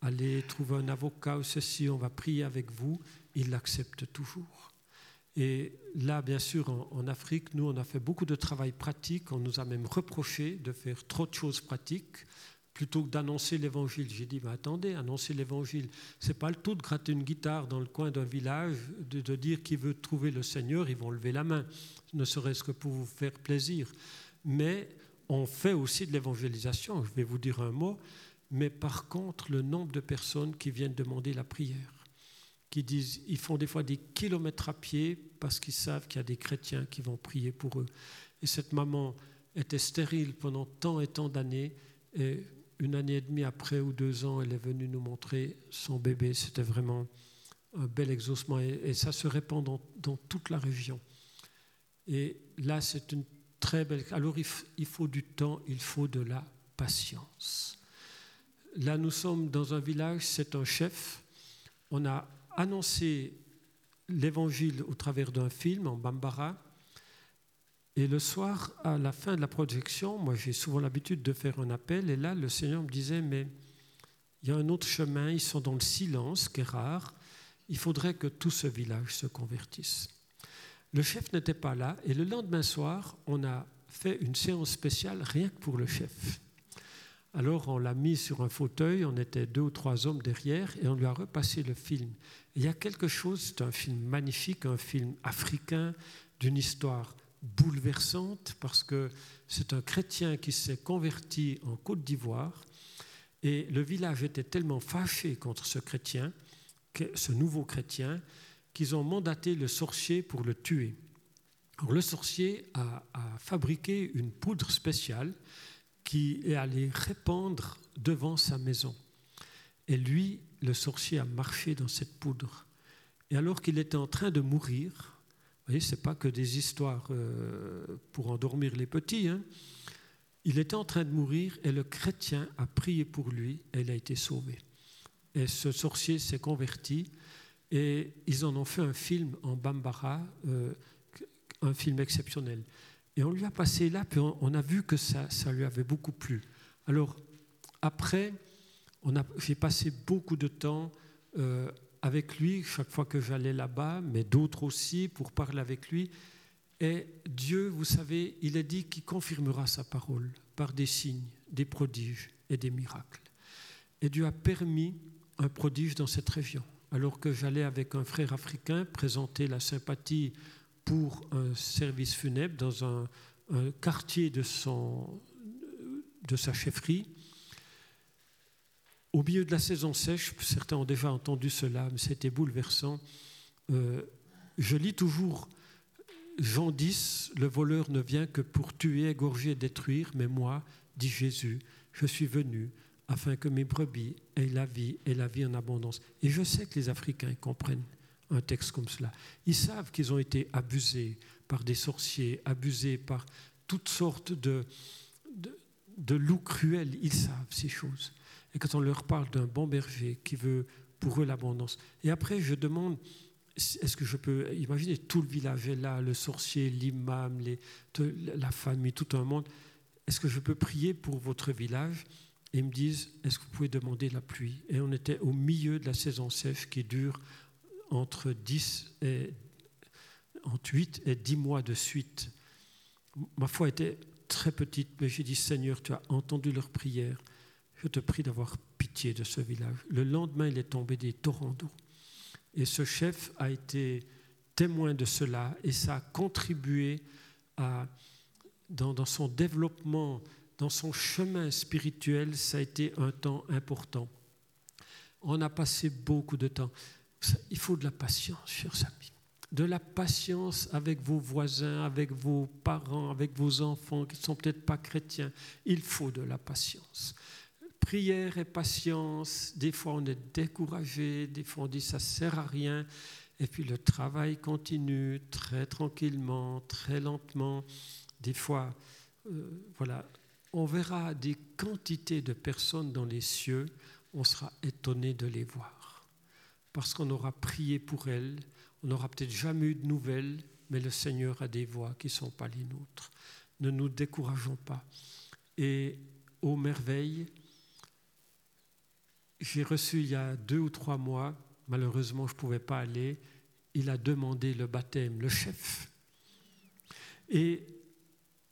aller trouver un avocat ou ceci, on va prier avec vous, il l'accepte toujours. Et là, bien sûr, en, Afrique, nous, on a fait beaucoup de travail pratique. On nous a même reproché de faire trop de choses pratiques plutôt que d'annoncer l'évangile. J'ai dit, mais attendez, annoncer l'évangile, c'est pas le tout de gratter une guitare dans le coin d'un village, de, de dire qui veut trouver le Seigneur, ils vont lever la main, ne serait-ce que pour vous faire plaisir. Mais on fait aussi de l'évangélisation, je vais vous dire un mot, mais par contre, le nombre de personnes qui viennent demander la prière qui disent, ils font des fois des kilomètres à pied parce qu'ils savent qu'il y a des chrétiens qui vont prier pour eux. Et cette maman était stérile pendant tant et tant d'années, et une année et demie après ou deux ans, elle est venue nous montrer son bébé. C'était vraiment un bel exaucement, et, ça se répand dans, dans, toute la région. Et là, c'est une très belle... Alors, il faut du temps, il faut de la patience. Là, nous sommes dans un village, c'est un chef. On a annoncer l'évangile au travers d'un film en Bambara. Et le soir, à la fin de la projection, moi j'ai souvent l'habitude de faire un appel, et là le Seigneur me disait, mais il y a un autre chemin, ils sont dans le silence, qui est rare, il faudrait que tout ce village se convertisse. Le chef n'était pas là, et le lendemain soir, on a fait une séance spéciale rien que pour le chef. Alors on l'a mis sur un fauteuil, on était deux ou trois hommes derrière, et on lui a repassé le film. Il y a quelque chose, c'est un film magnifique, un film africain, d'une histoire bouleversante, parce que c'est un chrétien qui s'est converti en Côte d'Ivoire, et le village était tellement fâché contre ce chrétien, ce nouveau chrétien, qu'ils ont mandaté le sorcier pour le tuer. Le sorcier a, fabriqué une poudre spéciale qui est allé répandre devant sa maison. Et lui, le sorcier, a marché dans cette poudre. Et alors qu'il était en train de mourir, vous voyez, ce n'est pas que des histoires euh, pour endormir les petits, hein. il était en train de mourir et le chrétien a prié pour lui et il a été sauvé. Et ce sorcier s'est converti et ils en ont fait un film en Bambara, euh, un film exceptionnel. Et on lui a passé là, puis on, a vu que ça, ça, lui avait beaucoup plu. Alors, après, j'ai passé beaucoup de temps euh, avec lui, chaque fois que j'allais là-bas, mais d'autres aussi, pour parler avec lui. Et Dieu, vous savez, il a dit qu'il confirmera sa parole par des signes, des prodiges et des miracles. Et Dieu a permis un prodige dans cette région. Alors que j'allais avec un frère africain présenter la sympathie pour un service funèbre dans un, quartier de, son, de sa chefferie. Au milieu de la saison sèche, certains ont déjà entendu cela, mais c'était bouleversant. Euh, je lis toujours Jean 10, le voleur ne vient que pour tuer, égorger détruire, mais moi, dit Jésus, je suis venu afin que mes brebis aient la vie et la vie en abondance. Et je sais que les Africains comprennent un texte comme cela. Ils savent qu'ils ont été abusés par des sorciers, abusés par toutes sortes de, loups cruels. Ils savent ces choses. Et quand on leur parle d'un bon berger qui veut pour eux l'abondance. Et après, je demande, est-ce que je peux imaginer tout le village est là, le sorcier, l'imam, la famille, tout un monde. Est-ce que je peux prier pour votre village Ils me disent, est-ce que vous pouvez demander la pluie? Et on était au milieu de la saison sèche qui dure entre 10 et entre 8 et 10 mois de suite. Ma foi était très petite, mais j'ai dit, Seigneur, tu as entendu leur prière. Je te prie d'avoir pitié de ce village. Le lendemain, il est tombé des torrents d'eau. Et ce chef a été témoin de cela et ça a contribué à, dans son développement, dans son chemin spirituel, ça a été un temps important. On a passé beaucoup de temps. Il faut de la patience, chers amis. De la patience avec vos voisins, avec vos parents, avec vos enfants qui ne sont peut-être pas chrétiens. Il faut de la patience prière et patience. Des fois, on est découragé, des fois, on dit ça sert à rien. Et puis, le travail continue très tranquillement, très lentement. Des fois, euh, voilà, on verra des quantités de personnes dans les cieux. On sera étonné de les voir. Parce qu'on aura prié pour elles. On n'aura peut-être jamais eu de nouvelles, mais le Seigneur a des voix qui ne sont pas les nôtres. Ne nous décourageons pas. Et aux merveilles, j'ai reçu il y a deux ou trois mois, malheureusement je ne pouvais pas aller, il a demandé le baptême, le chef. Et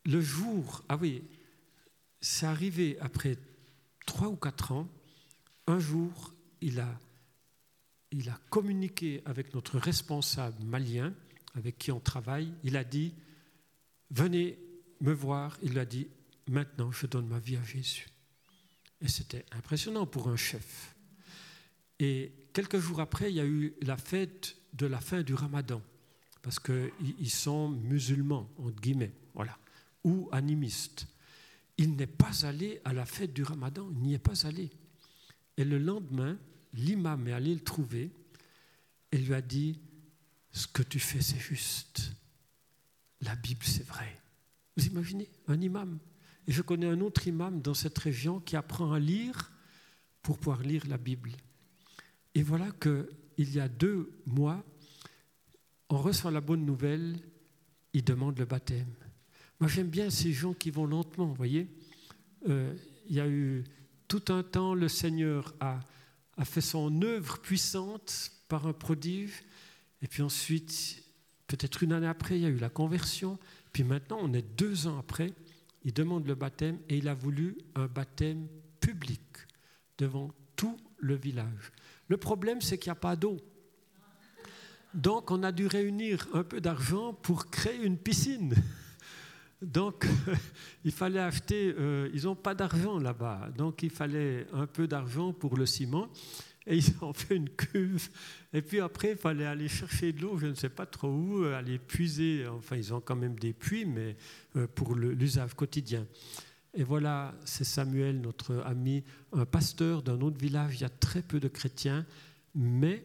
le jour, ah oui, c'est arrivé après trois ou quatre ans, un jour, il a, il a communiqué avec notre responsable malien, avec qui on travaille, il a dit, venez me voir, il a dit, maintenant je donne ma vie à Jésus. Et c'était impressionnant pour un chef. Et quelques jours après, il y a eu la fête de la fin du ramadan, parce qu'ils sont musulmans, entre guillemets, voilà, ou animistes. Il n'est pas allé à la fête du ramadan, il n'y est pas allé. Et le lendemain, l'imam est allé le trouver et lui a dit, ce que tu fais, c'est juste. La Bible, c'est vrai. Vous imaginez un imam et je connais un autre imam dans cette région qui apprend à lire pour pouvoir lire la Bible. Et voilà qu'il y a deux mois, on reçoit la bonne nouvelle, il demande le baptême. Moi, j'aime bien ces gens qui vont lentement, vous voyez. Euh, il y a eu tout un temps, le Seigneur a, a fait son œuvre puissante par un prodige, et puis ensuite, peut-être une année après, il y a eu la conversion, puis maintenant, on est deux ans après, il demande le baptême et il a voulu un baptême public devant tout le village. Le problème, c'est qu'il n'y a pas d'eau. Donc, on a dû réunir un peu d'argent pour créer une piscine. Donc, il fallait acheter, euh, ils n'ont pas d'argent là-bas, donc il fallait un peu d'argent pour le ciment et ils ont fait une cuve. Et puis après, il fallait aller chercher de l'eau, je ne sais pas trop où, aller puiser. Enfin, ils ont quand même des puits, mais euh, pour l'usage quotidien. Et voilà, c'est Samuel, notre ami, un pasteur d'un autre village. Il y a très peu de chrétiens, mais,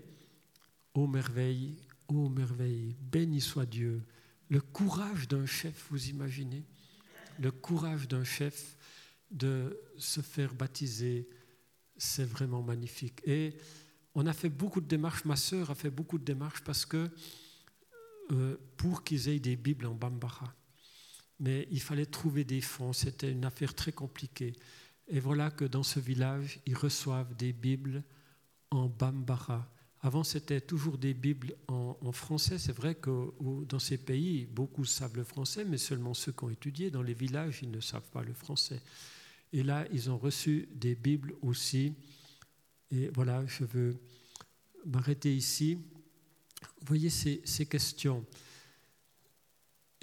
ô merveille, ô merveille, béni soit Dieu. Le courage d'un chef, vous imaginez Le courage d'un chef de se faire baptiser, c'est vraiment magnifique. Et on a fait beaucoup de démarches, ma sœur a fait beaucoup de démarches parce que euh, pour qu'ils aient des Bibles en Bambara. Mais il fallait trouver des fonds, c'était une affaire très compliquée. Et voilà que dans ce village, ils reçoivent des Bibles en Bambara. Avant, c'était toujours des Bibles en, français. C'est vrai que dans ces pays, beaucoup savent le français, mais seulement ceux qui ont étudié. Dans les villages, ils ne savent pas le français. Et là, ils ont reçu des Bibles aussi. Et voilà, je veux m'arrêter ici. Vous voyez ces, ces questions.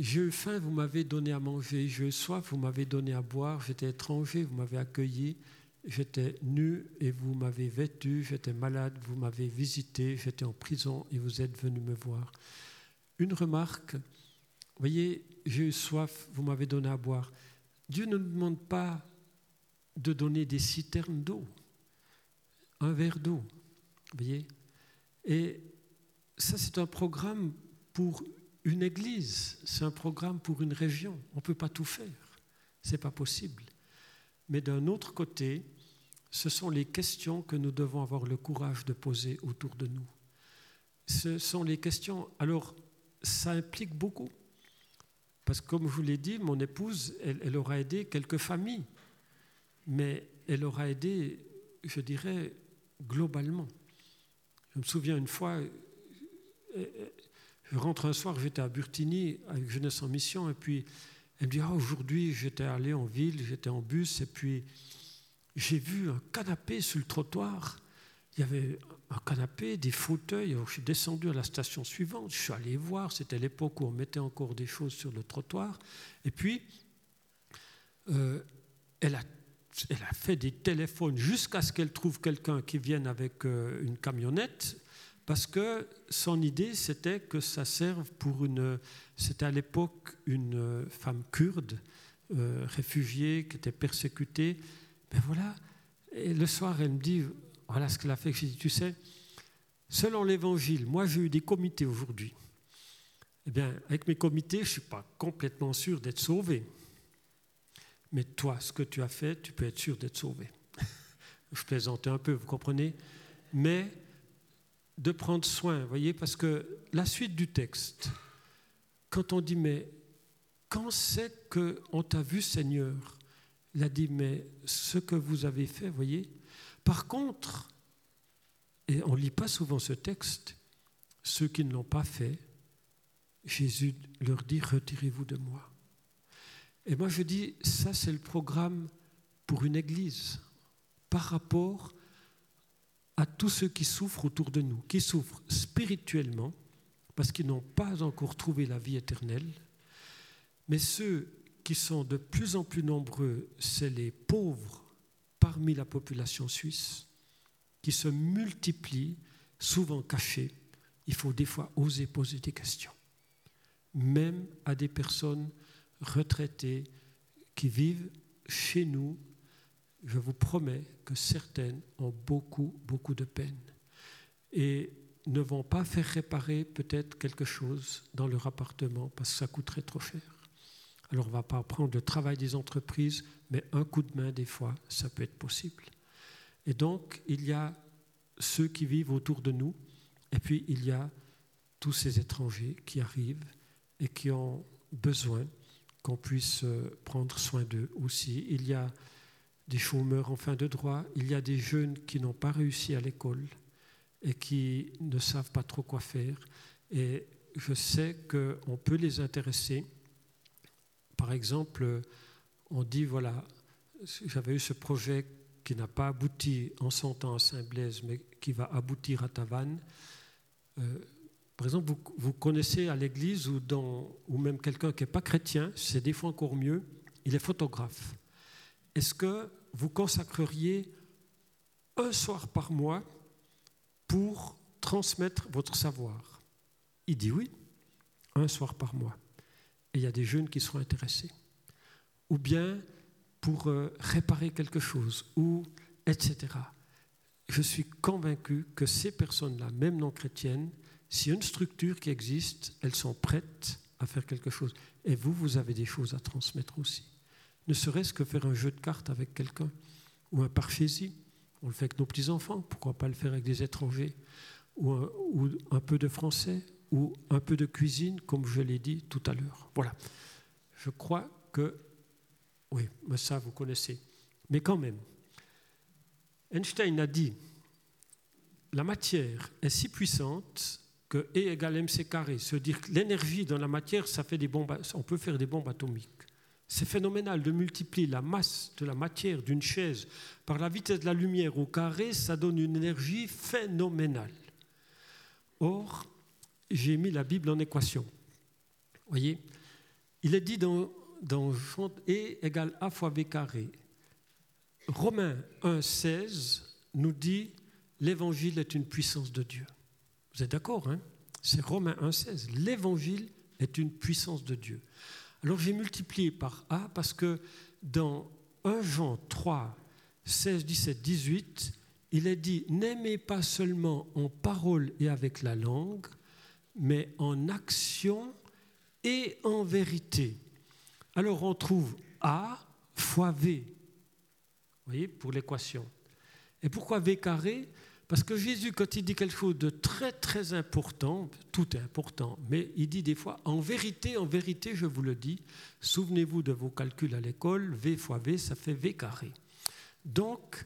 J'ai eu faim, vous m'avez donné à manger. J'ai eu soif, vous m'avez donné à boire. J'étais étranger, vous m'avez accueilli. J'étais nu et vous m'avez vêtu. J'étais malade, vous m'avez visité. J'étais en prison et vous êtes venu me voir. Une remarque. Voyez, j'ai eu soif, vous m'avez donné à boire. Dieu ne nous demande pas de donner des citernes d'eau, un verre d'eau. voyez Et ça, c'est un programme pour une église, c'est un programme pour une région. On ne peut pas tout faire, ce n'est pas possible. Mais d'un autre côté, ce sont les questions que nous devons avoir le courage de poser autour de nous. ce sont les questions. Alors, ça implique beaucoup. Parce que, comme je vous l'ai dit, mon épouse, elle, elle, aura aidé quelques familles, mais elle aura aidé, je dirais, globalement. Je me souviens une fois, je rentre un soir, j'étais à Burtini avec Jeunesse en Mission, et puis elle me dit ah, Aujourd'hui, j'étais allé en ville, j'étais en bus, et puis j'ai vu un canapé sur le trottoir. Il y avait un canapé, des fauteuils. Je suis descendu à la station suivante, je suis allé voir, c'était l'époque où on mettait encore des choses sur le trottoir. Et puis, euh, elle, a, elle, a, fait des téléphones jusqu'à ce qu'elle trouve quelqu'un qui vienne avec euh, une camionnette, parce que son idée, c'était que ça serve pour une... C'était à l'époque une femme kurde, euh, réfugiée, qui était persécutée. Ben voilà. Et le soir, elle me dit, voilà ce qu'elle a fait. Je dis, tu sais, selon l'évangile, moi j'ai eu des comités aujourd'hui. Eh bien, avec mes comités, je ne suis pas complètement sûr d'être sauvé. Mais toi, ce que tu as fait, tu peux être sûr d'être sauvé. je plaisantais un peu, vous comprenez Mais de prendre soin, voyez, parce que la suite du texte, quand on dit, mais quand c'est qu'on t'a vu, Seigneur Il a dit, mais ce que vous avez fait, voyez, par contre, et on lit pas souvent ce texte, ceux qui ne l'ont pas fait, Jésus leur dit, retirez-vous de moi. Et moi je dis, ça c'est le programme pour une église par rapport à tous ceux qui souffrent autour de nous, qui souffrent spirituellement parce qu'ils n'ont pas encore trouvé la vie éternelle, mais ceux qui sont de plus en plus nombreux, c'est les pauvres parmi la population suisse qui se multiplient, souvent cachés. Il faut des fois oser poser des questions, même à des personnes retraitées qui vivent chez nous. Je vous promets que certaines ont beaucoup, beaucoup de peine et ne vont pas faire réparer peut-être quelque chose dans leur appartement parce que ça coûterait trop cher. Alors on ne va pas prendre le travail des entreprises, mais un coup de main, des fois, ça peut être possible. Et donc, il y a ceux qui vivent autour de nous, et puis il y a tous ces étrangers qui arrivent et qui ont besoin qu'on puisse euh, prendre soin d'eux aussi. Il y a des chômeurs en fin de droit, il y a des jeunes qui n'ont pas réussi à l'école et qui ne savent pas trop quoi faire. Et je sais qu'on peut les intéresser par exemple, on dit, voilà, j'avais eu ce projet qui n'a pas abouti en son temps à Saint-Blaise, mais qui va aboutir à Tavannes. Euh, par exemple, vous, connaissez à l'église ou, ou même quelqu'un qui n'est pas chrétien, c'est des fois encore mieux, il est photographe. Est-ce que vous consacreriez un soir par mois pour transmettre votre savoir Il dit oui, un soir par mois et il y a des jeunes qui seront intéressés. Ou bien pour euh, réparer quelque chose, ou etc. Je suis convaincu que ces personnes-là, même non chrétiennes, s'il y a une structure qui existe, elles sont prêtes à faire quelque chose. Et vous, vous avez des choses à transmettre aussi. Ne serait-ce que faire un jeu de cartes avec quelqu'un, ou un parchésie. On le fait avec nos petits-enfants, pourquoi pas le faire avec des étrangers, ou un peu de français, ou un peu de cuisine, comme je l'ai dit tout à l'heure. Voilà. Je crois que, oui, mais ça vous connaissez. Mais quand même, Einstein a dit, la matière est si puissante que E égale mc carré, se dire que l'énergie dans la matière, ça fait des bombes, on peut faire des bombes atomiques. C'est phénoménal de multiplier la masse de la matière d'une chaise par la vitesse de la lumière au carré, ça donne une énergie phénoménale. Or, j'ai mis la Bible en équation. voyez Il est dit dans, dans E égale A fois B carré. Romains 1, 16 nous dit l'évangile est une puissance de Dieu. Vous êtes d'accord hein? C'est Romains 1, 16. L'évangile est une puissance de Dieu. Alors j'ai multiplié par A parce que dans 1 Jean 3, 16, 17, 18, il est dit N'aimez pas seulement en parole et avec la langue, mais en action et en vérité. Alors on trouve A fois V, vous voyez, pour l'équation. Et pourquoi V carré? Parce que Jésus, quand il dit quelque chose de très très important, tout est important, mais il dit des fois, en vérité, en vérité, je vous le dis, souvenez-vous de vos calculs à l'école, V fois V, ça fait V carré. Donc,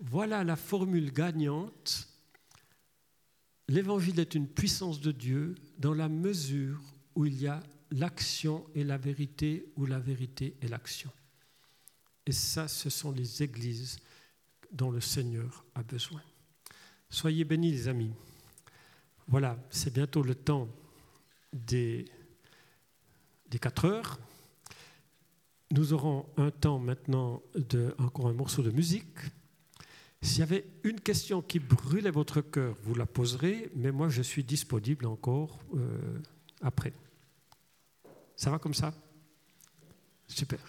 voilà la formule gagnante. L'évangile est une puissance de Dieu dans la mesure où il y a l'action et la vérité, ou la vérité et l'action. Et ça, ce sont les églises dont le Seigneur a besoin. Soyez bénis les amis. Voilà, c'est bientôt le temps des, des 4 heures. Nous aurons un temps maintenant de encore un morceau de musique. S'il y avait une question qui brûlait votre cœur, vous la poserez, mais moi je suis disponible encore euh, après. Ça va comme ça? Super.